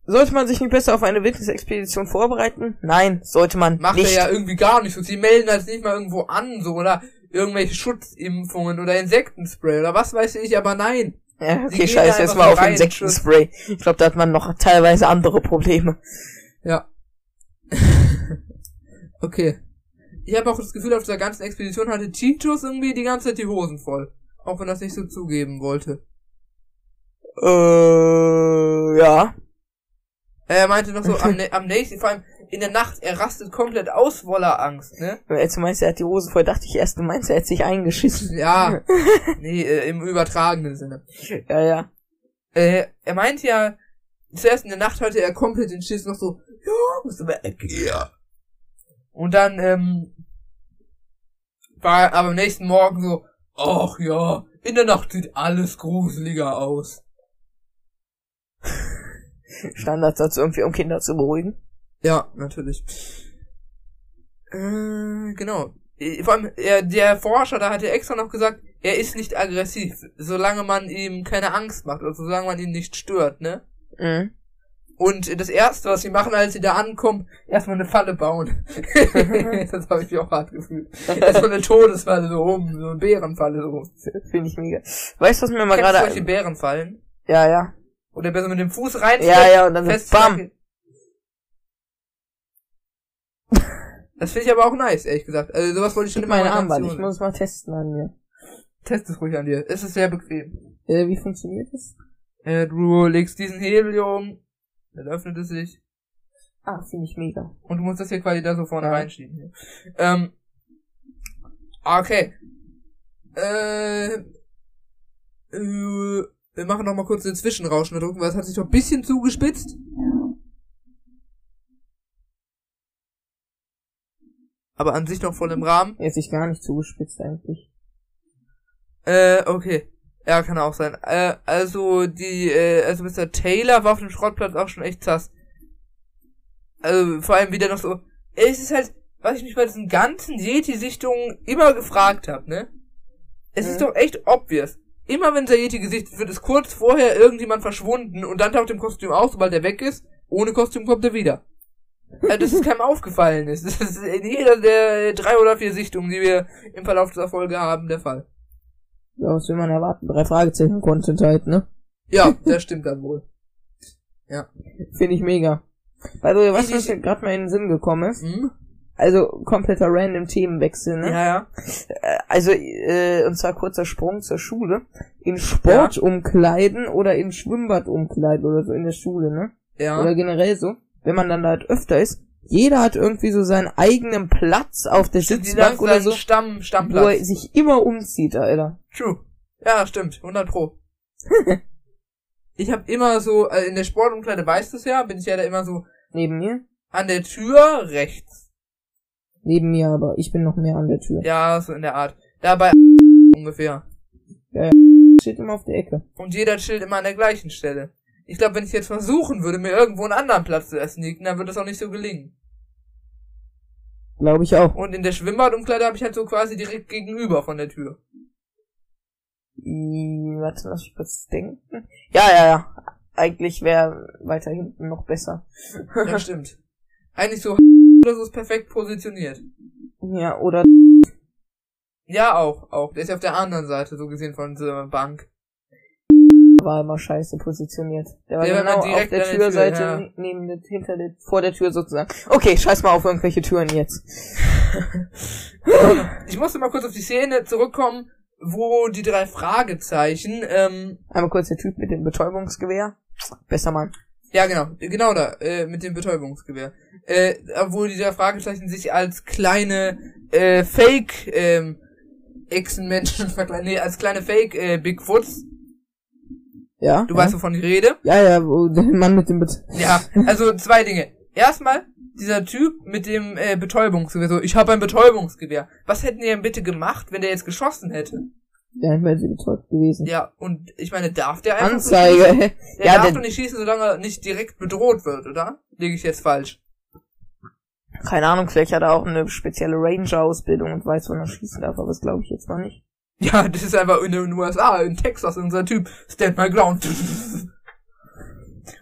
Sollte man sich nicht besser auf eine Wildnisexpedition vorbereiten? Nein, sollte man Macht nicht. er ja irgendwie gar nicht so. Sie melden das nicht mal irgendwo an, so, oder irgendwelche Schutzimpfungen oder Insektenspray oder was weiß ich, aber nein. Ja, okay, scheiße, jetzt mal auf Insektenspray. Ich glaube, da hat man noch teilweise andere Probleme. Ja. <laughs> okay. Ich habe auch das Gefühl, auf dieser ganzen Expedition hatte Titus irgendwie die ganze Zeit die Hosen voll. Auch wenn das nicht so zugeben wollte. Äh, ja. Er meinte noch so, am, am nächsten, vor allem in der Nacht, er rastet komplett aus voller Angst, ne? Als du meinst, er hat die Hose voll, dachte ich erst, du meinst, er hat sich eingeschissen. Ja. <laughs> nee, äh, im übertragenen Sinne. Ja, ja. Äh, er meinte ja, zuerst in der Nacht hatte er komplett den Schiss noch so, ja, musst du weg, ja. Und dann, ähm, war er aber am nächsten Morgen so, ach ja, in der Nacht sieht alles gruseliger aus. <laughs> Standardsatz irgendwie, um Kinder zu beruhigen. Ja, natürlich. Äh, genau. Äh, Vor allem, er, der Forscher, da hat er extra noch gesagt, er ist nicht aggressiv, solange man ihm keine Angst macht, also solange man ihn nicht stört, ne? Mhm. Und das erste, was sie machen, als sie da ankommen, erstmal eine Falle bauen. <laughs> das habe ich mir auch hart gefühlt. Erstmal eine Todesfalle so rum, so eine Bärenfalle so rum. Finde ich mega. Weißt du, was mir mal Kennst du gerade... solche Bärenfallen? Ja, ja. Wo der Bär so mit dem Fuß rein Ja, ja, und dann fest bam. Das finde ich aber auch nice, ehrlich gesagt. Also sowas wollte ich schon immer meine mal Armband. Ich muss es mal testen an mir. Test es ruhig an dir. Es ist sehr bequem. Äh, wie funktioniert das? Äh, du legst diesen Hebel hier um, dann öffnet es sich. Ah, finde ich mega. Und du musst das hier quasi da so vorne Ja. reinschieben. Hier. Ähm, okay. Äh, äh, wir machen noch mal kurz den Zwischenrauschen drücken, weil es hat sich doch ein bisschen zugespitzt. Aber an sich noch voll im Rahmen. Er ist sich gar nicht zugespitzt eigentlich. Äh, okay. Ja, kann auch sein. Äh, also die, äh, also Mr. Taylor war auf dem Schrottplatz auch schon echt sass. Also vor allem wieder noch so. Es ist halt, was ich mich bei diesen ganzen Yeti-Sichtungen immer gefragt habe, ne? Es ist Mhm. doch echt obvious. Immer wenn der Yeti gesichtet wird, ist kurz vorher irgendjemand verschwunden und dann taucht im Kostüm auf, sobald er weg ist. Ohne Kostüm kommt er wieder. Dass es keinem aufgefallen ist. Das ist in jeder der drei oder vier Sichtungen, die wir im Verlauf dieser Folge haben, der Fall. Ja, was will man erwarten? Drei Fragezeichen Content halt, ne? Ja, das stimmt dann wohl. Finde ich mega. Also, was Ich- uns ich- gerade mal in den Sinn gekommen ist, Hm? also kompletter random Themenwechsel, ne? Ja, ja. Äh, Also, äh, und zwar kurzer Sprung zur Schule. In Sportumkleiden oder in Schwimmbadumkleiden oder so in der Schule, ne? Ja. Oder generell so. Wenn man dann da halt öfter ist, jeder hat irgendwie so seinen eigenen Platz auf der Sitzbank oder so, Stamm, wo er Stammplatz. sich immer umzieht, Alter. True. Ja, stimmt. 100 pro. <laughs> ich habe immer so, äh, in der Sportumkleide weißt du es ja, bin ich ja da immer so Neben mir? an der Tür rechts. Neben mir, aber ich bin noch mehr an der Tür. Ja, so in der Art. Dabei ungefähr. Steht immer auf der Ecke. Und jeder chillt immer an der gleichen Stelle. Ich glaube, wenn ich jetzt versuchen würde, mir irgendwo einen anderen Platz zu ersneaken, dann würde das auch nicht so gelingen. Glaube ich auch. Und in der Schwimmbadumkleide habe ich halt so quasi direkt gegenüber von der Tür. Hm, Warte, lass mich kurz denken. Ja, ja, ja. Eigentlich wäre weiter hinten noch besser. Ja, <laughs> stimmt. Eigentlich so <laughs> oder so ist perfekt positioniert. Ja, oder Ja, auch, auch. Der ist ja auf der anderen Seite, so gesehen, von dieser Bank. War immer scheiße positioniert. Der war Der war genau direkt auf der Türseite, Tür, ja. ne- neben der, hinter der, vor der Tür sozusagen. Okay, scheiß mal auf irgendwelche Türen jetzt. <laughs> Ich musste mal kurz auf die Szene zurückkommen, wo die drei Fragezeichen, ähm, Einmal kurz der Typ mit dem Betäubungsgewehr. Besser Mann. ja genau, genau da, äh, mit dem Betäubungsgewehr, äh, wo die drei Fragezeichen sich als kleine, äh, Fake, ähm, Echsenmenschen <laughs> verkleiden, nee, als kleine Fake, äh, Bigfoots, Ja? du ja. weißt, wovon ich rede. Ja, ja, wo <laughs> der Mann mit dem Bet Ja, also zwei Dinge. Erstmal, dieser Typ mit dem äh, Betäubungsgewehr, so, ich habe ein Betäubungsgewehr. Was hätten die denn bitte gemacht, wenn der jetzt geschossen hätte? Ja, ich wäre sie betäubt gewesen. Ja, und ich meine, darf der einfach Anzeige. so schießen? <laughs> Der ja, darf der, doch nicht schießen, solange er nicht direkt bedroht wird, oder? Liege ich jetzt falsch? keine Ahnung, vielleicht hat er auch eine spezielle Ranger-Ausbildung und weiß, wann er schießen darf, aber das glaube ich jetzt noch nicht. Ja, das ist einfach in den USA, in Texas, unser Typ, Stand my ground.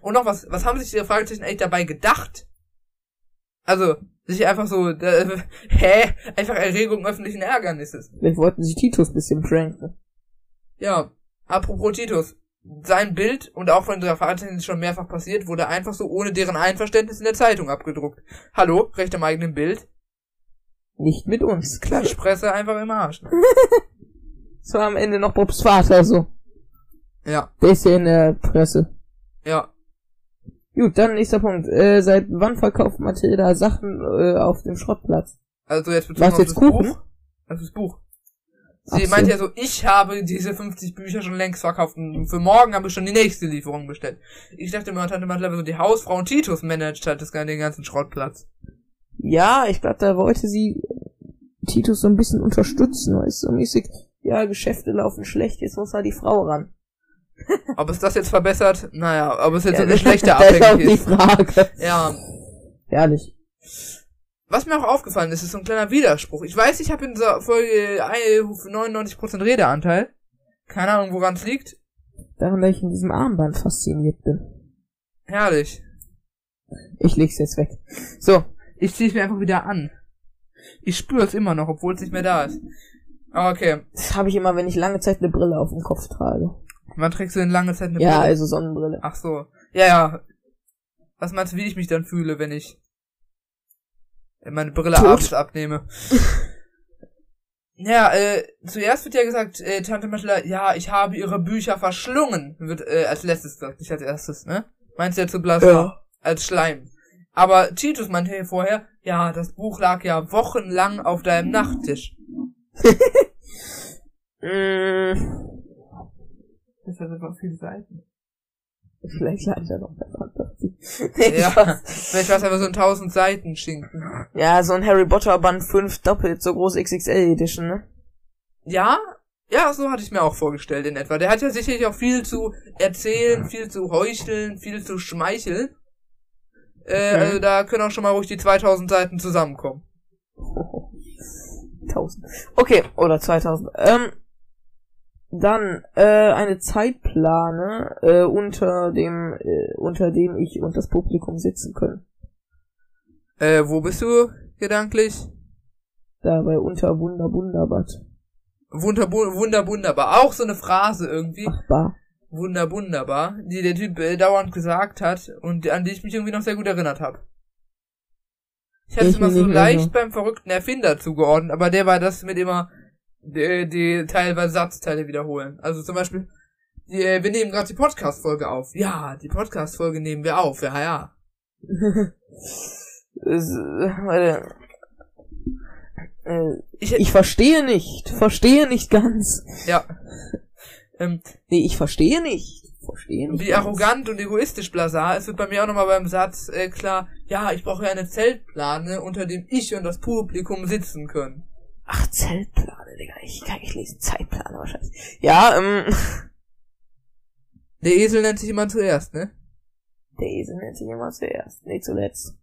Und noch was, was haben sich die Fragezeichen echt dabei gedacht? Also, sich einfach so, äh, hä? Einfach Erregung öffentlichen Ärgernisses. Vielleicht wollten sich Titus bisschen pranken. Ja, apropos Titus. Sein Bild, und auch von der Fragezeichen ist schon mehrfach passiert, wurde einfach so ohne deren Einverständnis in der Zeitung abgedruckt. Hallo, Recht am eigenen Bild? Nicht mit uns. Klatschpresse einfach im Arsch. <laughs> War am Ende noch Bobs Vater so. Ja, Der ist ja in der Presse. ja. Gut, dann nächster Punkt. Äh, seit wann verkauft Mathilda Sachen äh, auf dem Schrottplatz? Also jetzt bezogen Was, auf jetzt das Kuchen? Buch. Auf das Buch. Sie Ach meinte so. ja so, ich habe diese 50 Bücher schon längst verkauft und für morgen habe ich schon die nächste Lieferung bestellt. Ich dachte immer, Tante Madeleine so die Hausfrau und Titus managt halt das, den ganzen Schrottplatz. Ja, ich glaube, da wollte sie Titus so ein bisschen unterstützen, weißt du, mäßig. Ja, Geschäfte laufen schlecht, jetzt muss mal die Frau ran. <laughs> Ob es das jetzt verbessert? Naja, ob es jetzt Ja, eine schlechte <laughs> das ist auch die ist. Frage. Ja. Herrlich. Was mir auch aufgefallen ist, ist so ein kleiner Widerspruch. Ich weiß, ich habe in dieser Folge eine- 99% Redeanteil. Keine Ahnung, woran es liegt. Daran, dass ich in diesem Armband fasziniert bin. Herrlich. Ich leg's jetzt weg. So, Ich zieh's mir einfach wieder an. Ich spüre es immer noch, obwohl es nicht mehr da ist. Ah, Okay. das habe ich immer, wenn ich lange Zeit eine Brille auf dem Kopf trage. Wann trägst du denn lange Zeit eine ja, Brille? also Sonnenbrille. Ach so. Ja, ja. Was meinst du, wie ich mich dann fühle, wenn ich meine Brille Tot. abends abnehme? <laughs> ja, äh, zuerst wird ja gesagt, äh, Tante Maschler, ja, ich habe ihre Bücher verschlungen. Wird äh, als letztes gesagt, nicht als erstes, ne? Meinst du ja zu Blasar? Ja. Als Schleim. Aber Titus meinte ja vorher, ja, das Buch lag ja wochenlang auf deinem Nachttisch. Mm, <laughs> Das hat einfach viele Seiten. vielleicht lag da noch Fantasie. <laughs> Ja, vielleicht war es einfach so ein 1000 Seiten Schinken. ja, so ein Harry Potter Band 5 doppelt so groß XXL Edition, ne? Ja, ja, so hatte ich mir auch vorgestellt in etwa. Der hat ja sicherlich auch viel zu erzählen, viel zu heucheln, viel zu schmeicheln. Äh, Mhm. Also da können auch schon mal ruhig die 2000 Seiten zusammenkommen. <laughs> 1000. Okay, oder 2000. Ähm, dann äh, eine Zeitplane äh, unter dem äh, unter dem ich und das Publikum sitzen können. Äh, wo bist du gedanklich? Dabei unter Wunder Wunderbad. Wunder, wunder, wunderbar. Auch so eine Phrase irgendwie. Ach, bar. Wunder, wunderbar, die der Typ äh, dauernd gesagt hat und an die ich mich irgendwie noch sehr gut erinnert habe. Ich hatte es immer so leicht so. beim verrückten Erfinder zugeordnet, aber der war das mit immer die, die teilweise Satzteile wiederholen. Also zum Beispiel, die, äh, wir nehmen gerade die Podcast-Folge auf. Ja, die Podcast-Folge nehmen wir auf. Ja, ja. <laughs> Äh. Äh, Ich, ich verstehe nicht. Verstehe nicht ganz. ja. <laughs> Ähm, Nee, ich verstehe nicht. Verstehe nicht. wie arrogant und egoistisch Blasar. Es wird bei mir auch nochmal beim Satz äh, klar, ja, ich brauche ja eine Zeltplane, unter dem ich und das Publikum sitzen können. Ach, Zeltplane, Digga. Ich kann nicht lesen. Zeitplane wahrscheinlich. Ja, ähm. <laughs> Der Esel nennt sich immer zuerst, ne? Der Esel nennt sich immer zuerst. Nee, zuletzt.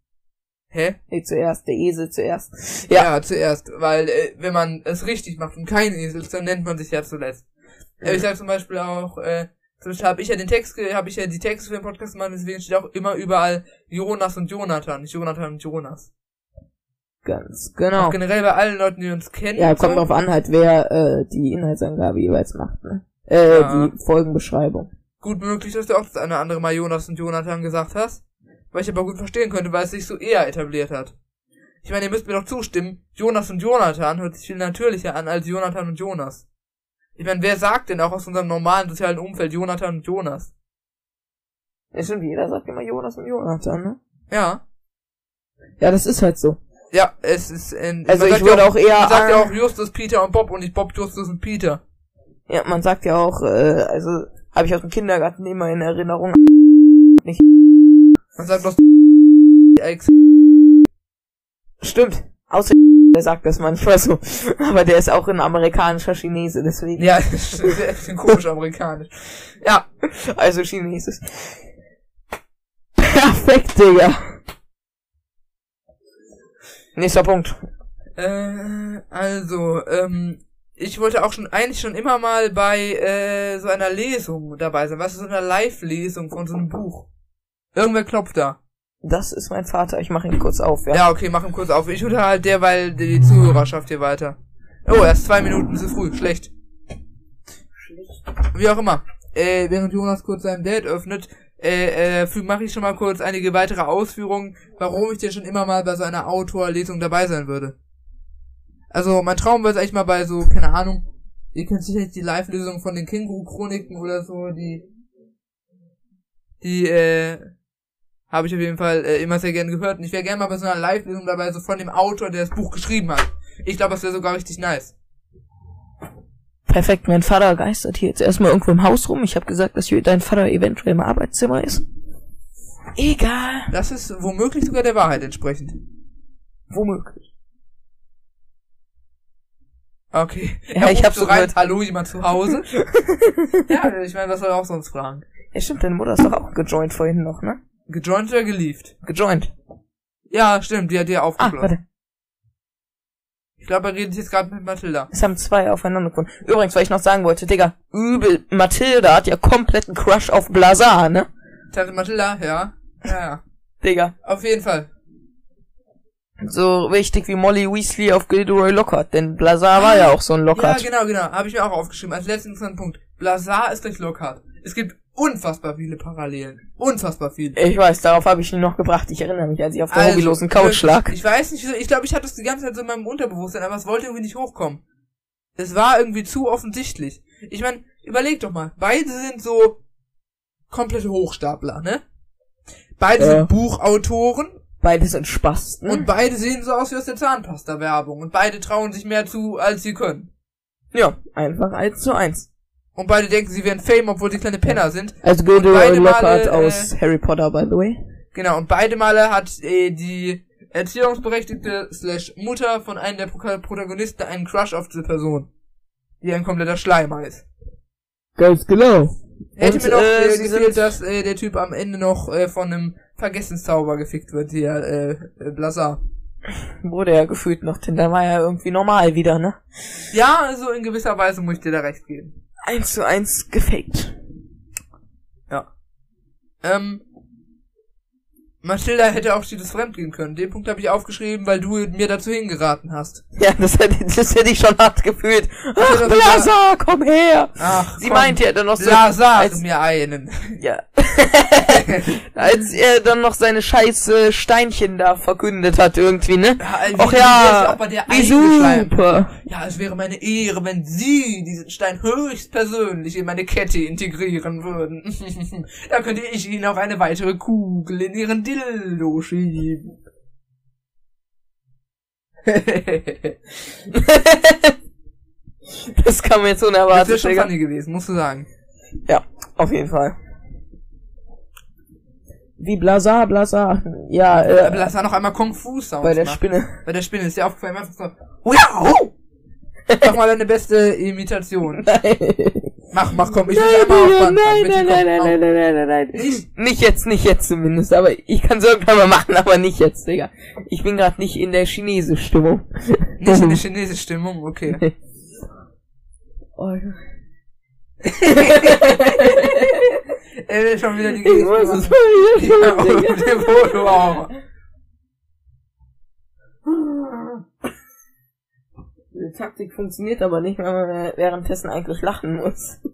Hä? Nee, zuerst. Der Esel zuerst. Ja, Ja. zuerst, weil äh, wenn man es richtig macht und kein Esel ist, dann nennt man sich ja zuletzt. Äh, ich sag zum Beispiel auch, äh, zum Beispiel habe ich ja den Text, habe ich ja die Texte für den Podcast gemacht, deswegen steht auch immer überall Jonas und Jonathan, nicht Jonathan und Jonas. Ganz genau. Auch generell bei allen Leuten, die uns kennen. Ja, kommt so. drauf an halt, wer äh, die Inhaltsangabe jeweils macht, ne? Äh, Ja. die Folgenbeschreibung. Gut möglich, dass du auch das eine andere Mal Jonas und Jonathan gesagt hast. Weil ich aber gut verstehen könnte, weil es sich so eher etabliert hat. Ich meine, ihr müsst mir doch zustimmen, Jonas und Jonathan hört sich viel natürlicher an als Jonathan und Jonas. Ich meine, wer sagt denn auch aus unserem normalen sozialen Umfeld Jonathan und Jonas? Ja, stimmt, jeder sagt immer Jonas und Jonathan, ne? Ja. Ja, das ist halt so. Ja, es ist in, Also man ich würde ja auch eher Man sagt ja auch Justus, Peter und Bob und nicht Bob, Justus und Peter. Ja, man sagt ja auch, äh, also habe ich aus dem Kindergarten immer in Erinnerung. Man sagt doch Ex. Stimmt. Außer <laughs> der sagt das manchmal <laughs> so. Aber der ist auch ein amerikanischer Chinese, deswegen. Ja, <laughs> komisch amerikanisch. Ja, Also Chinesisch. Perfekt, Digga. Nächster Punkt. Äh, also, ähm, ich wollte auch schon eigentlich schon immer mal bei äh, so einer Lesung dabei sein. Was ist so einer Live-Lesung von so einem Buch? Irgendwer klopft da. Das ist mein Vater. Ich mache ihn kurz auf, ja. Ja, okay, mach ihn kurz auf. Ich unterhalte derweil die Zuhörerschaft hier weiter. Oh, erst zwei Minuten zu früh. Schlecht. Wie auch immer. Äh, während Jonas kurz seinen Date öffnet, äh, äh, mache ich schon mal kurz einige weitere Ausführungen, warum ich denn schon immer mal bei so einer Autorlesung dabei sein würde. Also, mein Traum wäre es eigentlich mal bei so, keine Ahnung, ihr kennt sicherlich die Live-Lesung von den Känguru-Chroniken oder so, die, die, äh, habe ich auf jeden Fall äh, immer sehr gerne gehört. Und ich wäre gerne mal bei so einer Live-Lesung dabei, so von dem Autor, der das Buch geschrieben hat. Ich glaube, das wäre sogar richtig nice. Perfekt, mein Vater geistert hier jetzt erstmal irgendwo im Haus rum. Ich habe gesagt, dass hier dein Vater eventuell im Arbeitszimmer ist. Egal. Das ist womöglich sogar der Wahrheit entsprechend. Womöglich. Okay. Ja, Er ich ruft hab so rein, hallo, jemand zu Hause? <laughs> ja, ich meine, was soll er auch sonst fragen? Ja, stimmt, deine Mutter ist doch auch gejoint vorhin noch, ne? Gejoint oder gelieft? Gejoint. Ja, stimmt, die hat dir Ah, aufgeschlossen. warte. ich glaube, er redet jetzt gerade mit Mathilda. Es haben zwei aufeinander gefunden. Übrigens, weil ich noch sagen wollte, Digga, übel, Mathilda hat ja kompletten Crush auf Blazar, ne? Tante Mathilda, ja. Ja, ja. Digga. Auf jeden Fall. So richtig wie Molly Weasley auf Gilderoy Lockhart, denn Blazar war ja auch so ein Ja, Lockhart. genau, genau. Habe ich mir auch aufgeschrieben. Als letzten Punkt. Blazar ist gleich Lockhart. Es gibt unfassbar viele Parallelen. Unfassbar viele. Ich weiß, darauf habe ich ihn noch gebracht. Ich erinnere mich, als ich auf der Also, hobbylosen Couch lag. Ich weiß nicht, wieso. Ich glaube, ich hatte das die ganze Zeit so in meinem Unterbewusstsein, aber es wollte irgendwie nicht hochkommen. Es war irgendwie zu offensichtlich. Ich meine, überleg doch mal. Beide sind so komplette Hochstapler, ne? Beide Ja. sind Buchautoren Beide sind Spasten. und beide sehen so aus wie aus der Zahnpasta-Werbung. Und beide trauen sich mehr zu, als sie können. ja, einfach eins zu eins. Und beide denken, sie wären Fame, obwohl sie kleine Penner sind. Also Gilderoy Male, Lockhart äh, aus Harry Potter, by the way. Genau, und beide Male hat äh, die Erziehungsberechtigte slash Mutter von einem der Pro Protagonisten einen Crush auf diese Person. Die ein kompletter Schleimer ist. Ganz genau. Hätte Und, mir noch äh, äh, gefehlt, dass äh, der Typ am Ende noch äh, von einem Vergessenszauber gefickt wird, hier, äh, äh, Blazar. Wurde ja gefühlt noch, denn da war ja irgendwie normal wieder, ne? Ja, also in gewisser Weise muss ich dir da recht geben. Eins zu eins gefaked. Ja. Ähm, Mathilda hätte auch Stilles fremd gehen können. Den Punkt habe ich aufgeschrieben, weil du mir dazu hingeraten hast. Ja, das hätte, das hätte ich schon hart gefühlt. Ach, Blasa, komm her! Ach, Sie komm, meinte ja dann noch so, Blazar als, mir einen. ja. <laughs> als er dann noch seine scheiße Steinchen da verkündet hat irgendwie, ne? Ja, Ach ja, auch bei der wie super. Ja, es wäre meine Ehre, wenn Sie diesen Stein höchstpersönlich in meine Kette integrieren würden. <laughs> da könnte ich Ihnen auch eine weitere Kugel in Ihren Dildo schieben. <laughs> Das kam jetzt das wäre unerwartet, schon Digga. funny gewesen, musst du sagen. Ja, auf jeden Fall. Wie Blasa, Blasa. Ja, Äh, lass da noch einmal Kung Fu Sounds bei der machen. Spinne. Bei der Spinne ist dir aufgefallen, einfach so, wow! <laughs> Mach mal deine beste Imitation. Mach, mach, komm, ich will Nein, einmal auf nein, nein, nein, nein, nein, nein, nein, nein, nein. Nicht? Nicht jetzt, nicht jetzt zumindest, aber ich kann es irgendwann mal machen, aber nicht jetzt, Digga. Ich bin gerade nicht in der chinesischen Stimmung. Nicht in der chinesischen Stimmung, okay. <laughs> Oh, Ey, schon wieder die ich muss es wieder Ja, tun, <laughs> <laughs> und dem Foto auch. Die Taktik funktioniert aber nicht, weil man währenddessen eigentlich lachen muss. <laughs>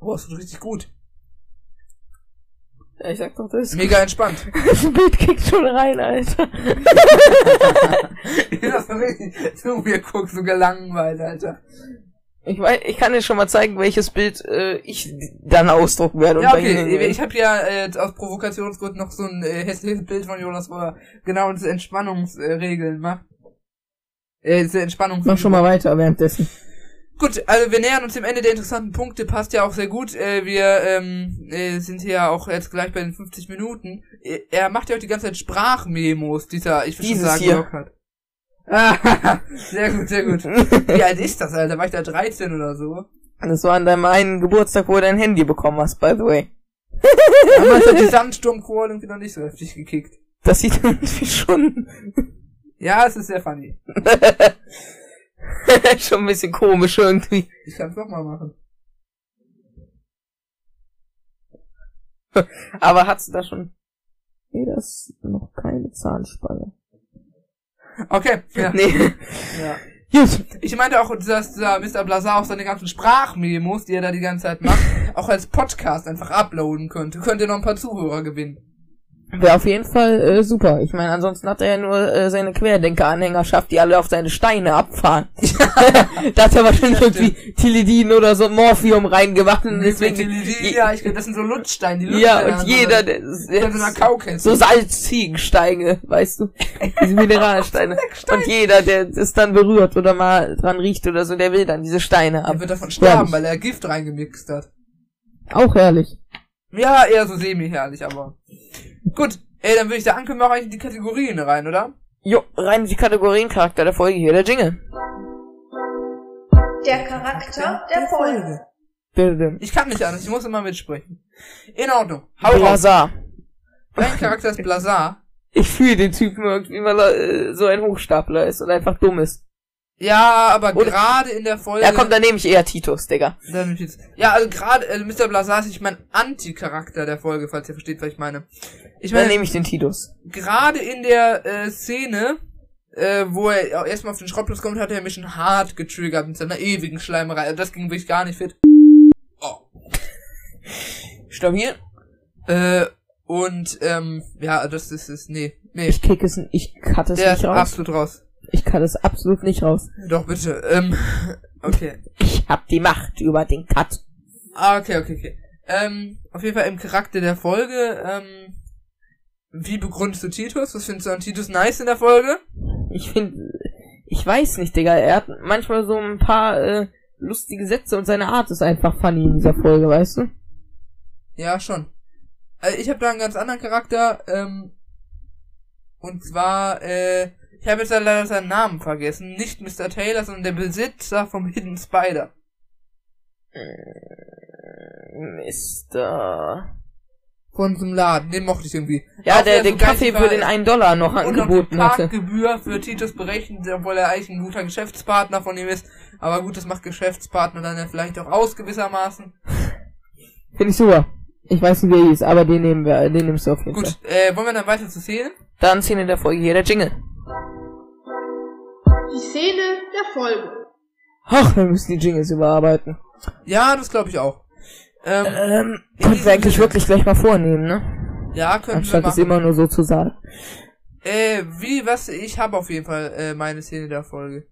Boah, das wird richtig gut. Ja, ich sag doch, das ist Mega entspannt. <laughs> Das Bild kickt schon rein, Alter. das ist richtig, du mir guckst so gelangweilt, Alter. Ich weiß, ich kann dir schon mal zeigen, welches Bild äh, ich dann ausdrucken werde. Ja, okay, ich habe ja äh, aus Provokationsgründen noch so ein äh, hässliches Bild von Jonas, wo er genau diese Entspannungsregeln macht. Äh, diese Entspannungs Mach schon mal weiter währenddessen. Gut, also wir nähern uns dem Ende der interessanten Punkte, passt ja auch sehr gut. Äh, wir ähm, äh, sind hier ja auch jetzt gleich bei den 50 Minuten. Äh, er macht ja auch die ganze Zeit Sprachmemos, dieser, ich würde schon Dieses sagen, hier. Ah, <laughs> sehr gut, sehr gut. Wie alt ist das, Alter? War ich da 13 oder so? Das war an deinem einen Geburtstag, wo du dein Handy bekommen hast, by the way. <laughs> Damals hat die Sandsturmchor irgendwie noch nicht so heftig gekickt. Das sieht irgendwie schon, Ja, es ist sehr funny. <laughs> schon ein bisschen komisch irgendwie. Ich kann's noch mal machen. Aber hat's da schon... Nee, das ist noch keine Zahnspange. Okay, ja. Nee. ja. Gut. Ich meinte auch, dass dieser Mr. Blazar auch seine ganzen Sprachmemos, die er da die ganze Zeit macht, auch als Podcast einfach uploaden könnte. Könnte noch ein paar Zuhörer gewinnen. Wäre auf jeden Fall äh, super. Ich meine, ansonsten hat er ja nur äh, seine Querdenker-Anhängerschaft, die alle auf seine Steine abfahren. <laughs> da hat er wahrscheinlich irgendwie Tilidin oder so Morphium reingemacht und deswegen... je- ja, ich, das sind so Lutschsteine, die lutschen ja, und jeder, der, in so einer der Kaukette. so Salzziegensteine, weißt du? Diese Mineralsteine. <laughs> und jeder, der es dann berührt oder mal dran riecht oder so, der will dann diese Steine ab. Er wird davon sterben, weil er Gift reingemixt hat. Auch herrlich. Ja, eher so semi-herrlich, aber. Gut, ey, dann würde ich sagen, können wir auch eigentlich in die Kategorien rein, oder? Jo, rein die Kategoriencharakter der Folge hier, der Jingle. Der Charakter der Folge. Ich kann nicht anders, ich muss immer mitsprechen. In Ordnung. Hau raus. Blazar. Dein Charakter ist Blazar. Ich fühle den Typen irgendwie, weil er äh, so ein Hochstapler ist und einfach dumm ist. Ja, aber gerade in der Folge. Ja, komm, dann nehme ich eher Titus, Digga. Dann ich jetzt- Ja, also gerade, also Mr. Blazar ist nicht mein Anti-Charakter der Folge, falls ihr versteht, was ich meine. Ich Dann meine, nehme ich den Titus. gerade in der äh, Szene, äh, wo er erstmal auf den Schrottplatz kommt, hat er mich schon hart getriggert mit seiner ewigen Schleimerei. Also das ging wirklich gar nicht fit. Oh. Stabil. Äh, und, ähm, ja, das ist, ist nee, nee. Ich kick es, ich cut es Der nicht raus. absolut raus. Ich cut es absolut nicht raus. Doch, bitte. Ähm, <laughs> okay. Ich hab die Macht über den Cut. Ah, okay, okay, okay. Ähm, auf jeden Fall im Charakter der Folge, ähm, wie begründest du Titus? Was findest du an Titus nice in der Folge? Ich finde, ich weiß nicht, Digga. Er hat manchmal so ein paar äh, lustige Sätze und seine Art ist einfach funny in dieser Folge, weißt du? Ja, schon. Also ich habe da einen ganz anderen Charakter, ähm, und zwar, äh, ich habe jetzt leider seinen Namen vergessen. Nicht Mr. Taylor, sondern der Besitzer vom Hidden Spider. Mister. Von so einem Laden, den mochte ich irgendwie. Ja, Auch der der den so Kaffee für den einen Dollar noch und noch angeboten hatte. Parkgebühr für Titus berechnet, obwohl er eigentlich ein guter Geschäftspartner von ihm ist. Aber gut, das macht Geschäftspartner dann ja vielleicht auch aus gewissermaßen. <laughs> Finde ich super. Ich weiß nicht, wie er hieß, aber den nehmen wir, den nimmst du auf jeden Fall. Gut, äh, wollen wir dann weiter zur Szene? Dann Szene der Folge hier, der Jingle. Die Szene der Folge. Ach, wir müssen die Jingles überarbeiten. Ja, das glaube ich auch. Ähm, Ähm, diesem wir eigentlich wirklich gleich mal vornehmen, ne? ja, können wir Anstatt es machen. immer nur so zu sagen. Äh, wie, was, ich habe auf jeden Fall äh, meine Szene der Folge.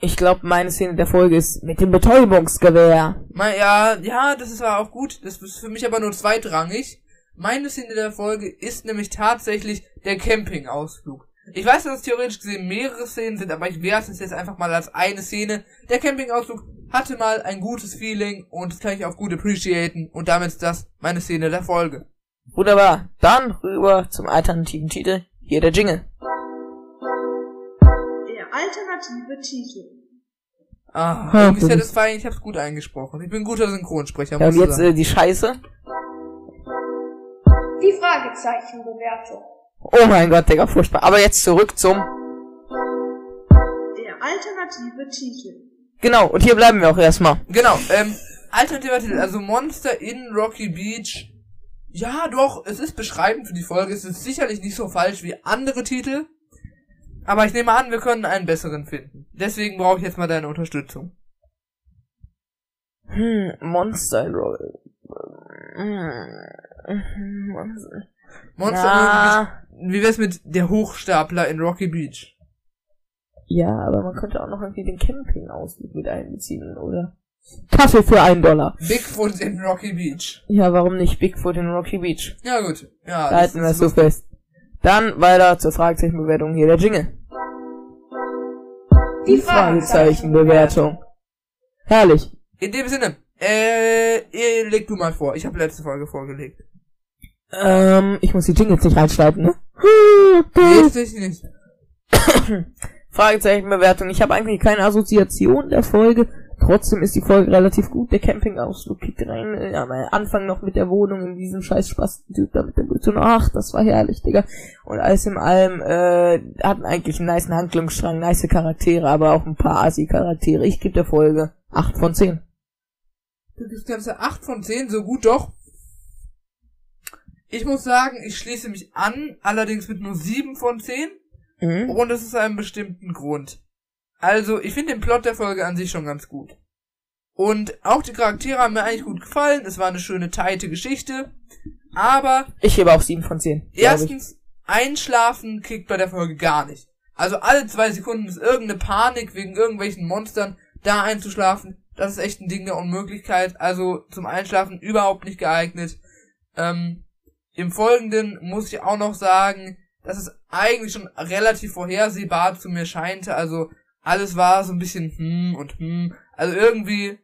Ich glaube, meine Szene der Folge ist mit dem Betäubungsgewehr. Mein, ja, ja, das ist aber auch gut. Das ist für mich aber nur zweitrangig. Meine Szene der Folge ist nämlich tatsächlich der Campingausflug. Ich weiß, dass es theoretisch gesehen mehrere Szenen sind, aber ich werte es jetzt einfach mal als eine Szene. Der Campingausflug hatte mal ein gutes Feeling und das kann ich auch gut appreciaten und damit ist das meine Szene der Folge. Wunderbar. Dann rüber zum alternativen Titel. Hier der Jingle. Der alternative Titel. Ah, Ja, irgendwie das satisfying, ich hab's gut eingesprochen. Ich bin ein guter Synchronsprecher, Ja, muss und jetzt sagen. äh, die Scheiße. Die Fragezeichenbewertung. Oh mein Gott, Digga, furchtbar. Aber jetzt zurück zum... Der alternative Titel. Genau, und hier bleiben wir auch erstmal. Genau, ähm, alternativer Titel, also Monster in Rocky Beach. Ja, doch, es ist beschreibend für die Folge. Es ist sicherlich nicht so falsch wie andere Titel. Aber ich nehme an, wir können einen besseren finden. Deswegen brauche ich jetzt mal deine Unterstützung. Hm, Monster Roll. Hm, Monster. Monster Ja, wie wär's mit der Hochstapler in Rocky Beach? ja, aber man könnte auch noch irgendwie den Campingausflug mit einbeziehen, oder? Kaffee für einen Dollar. Bigfoot in Rocky Beach. Ja, warum nicht Bigfoot in Rocky Beach? Ja, gut. Ja, Da halten wir es so fest. Dann weiter zur Fragezeichenbewertung. Hier der Jingle. Die Fragezeichenbewertung. Herrlich. In dem Sinne, äh, leg du mal vor. Ich habe letzte Folge vorgelegt. Ähm, ich muss die Jingles nicht reinschneiden, ne? Tatsächlich nicht. <coughs> Fragezeichenbewertung. Ich habe eigentlich keine Assoziation der Folge. Trotzdem ist die Folge relativ gut. Der Campingausflug kickt rein. Äh, Am Anfang noch mit der Wohnung in diesem scheiß Spastentyp da mit der Mütze. Ach, das war herrlich, Digga. Und alles in allem, äh, hatten eigentlich einen niceen Handlungsstrang, nice Charaktere, aber auch ein paar Assi-Charaktere. Ich gebe der Folge 8 von 10. Du gibst ganze 8 von 10, so gut doch. Ich muss sagen, ich schließe mich an, allerdings mit nur 7 von 10. Mhm. Und es ist einem bestimmten Grund. Also, ich finde den Plot der Folge an sich schon ganz gut. Und auch die Charaktere haben mir eigentlich gut gefallen. Es war eine schöne, teite Geschichte. Aber Ich gebe auch 7 von 10. glaub ich. erstens, Einschlafen kickt bei der Folge gar nicht. Also alle zwei Sekunden ist irgendeine Panik wegen irgendwelchen Monstern, da einzuschlafen. Das ist echt ein Ding der Unmöglichkeit. Also zum Einschlafen überhaupt nicht geeignet. Ähm, Im Folgenden muss ich auch noch sagen, dass es eigentlich schon relativ vorhersehbar zu mir scheinte. Also alles war so ein bisschen hm und hm. Also irgendwie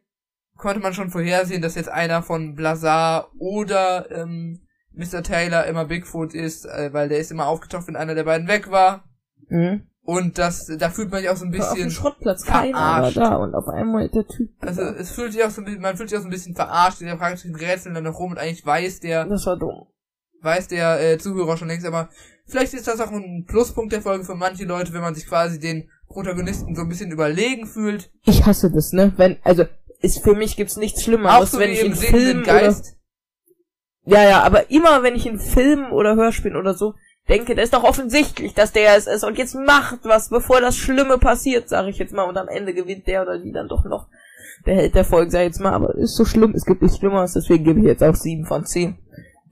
konnte man schon vorhersehen, dass jetzt einer von Blazar oder ähm, Mr. Taylor immer Bigfoot ist, äh, weil der ist immer aufgetaucht, wenn einer der beiden weg war. Mhm. Und das, da fühlt man sich auch so ein Auf dem bisschen, Schrottplatz keiner war verarscht. da und auf einmal der Typ. also da. es fühlt sich auch so ein bisschen, man fühlt sich auch so ein bisschen verarscht, der fragt sich den Rätseln dann noch rum und eigentlich weiß der, das war dumm. Weiß der äh, Zuhörer schon längst, aber vielleicht ist das auch ein Pluspunkt der Folge für manche Leute, wenn man sich quasi den Protagonisten so ein bisschen überlegen fühlt. Ich hasse das, ne? Wenn, also, ist, für mich gibt's nichts Auch Schlimmeres, so wenn ich im in Filmen Geist. oder, ja, ja, aber immer wenn ich in Filmen oder Hörspielen oder so denke, das ist doch offensichtlich, dass der es ist und jetzt macht was, bevor das Schlimme passiert, sage ich jetzt mal, und am Ende gewinnt der oder die dann doch noch der Held der Folge, sag ich jetzt mal, aber ist so schlimm, es gibt nichts Schlimmeres, deswegen gebe ich jetzt auch 7 von 10.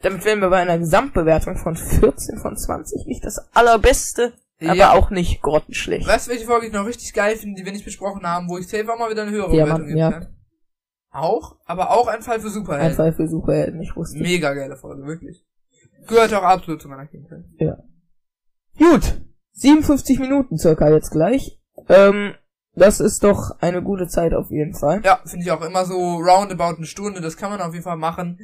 Damit wären wir bei einer Gesamtbewertung von 14 von 20, nicht das allerbeste, aber Ja. auch nicht grottenschlecht. Weißt du, welche Folge ich noch richtig geil finde, die wir nicht besprochen haben, wo ich auch mal wieder eine höhere Ja, Bewertung geben ja. kann? Auch, aber auch ein Fall für Ein Superhelden. Fall für Superhelden, ich wusste. Mega geile Folge, wirklich. Gehört auch absolut zu meiner Kindheit. Gut, 57 Minuten circa jetzt gleich. Ähm, das ist doch eine gute Zeit auf jeden Fall. Ja, finde ich auch immer so roundabout eine Stunde, das kann man auf jeden Fall machen.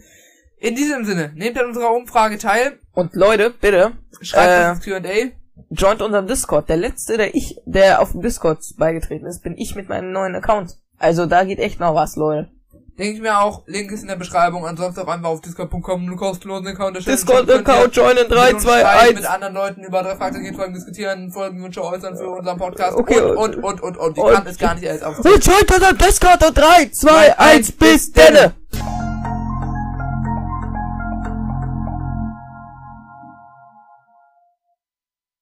In diesem Sinne, nehmt an unserer Umfrage teil, Und Leute, bitte, schreibt Äh, Q&A. joint unseren Discord. Der letzte, der ich, der auf dem Discord beigetreten ist, bin ich mit meinem neuen Account. Also da geht echt noch was, Leute. Denke ich mir auch, Link ist in der Beschreibung, ansonsten auch einfach auf discord.com, einen kostenlosen Account. Discord-Account joinen, Könnt ihr 3, mit uns 2, schreiben, mit 1. anderen Leuten über drei Fragezeichen Folgen diskutieren, Folgenwünsche äußern für unseren Podcast Okay, und, und- und, und, und. Ich kann es gar nicht alles auf. Joint unseren Discord und 3, 2, 1, bis denne!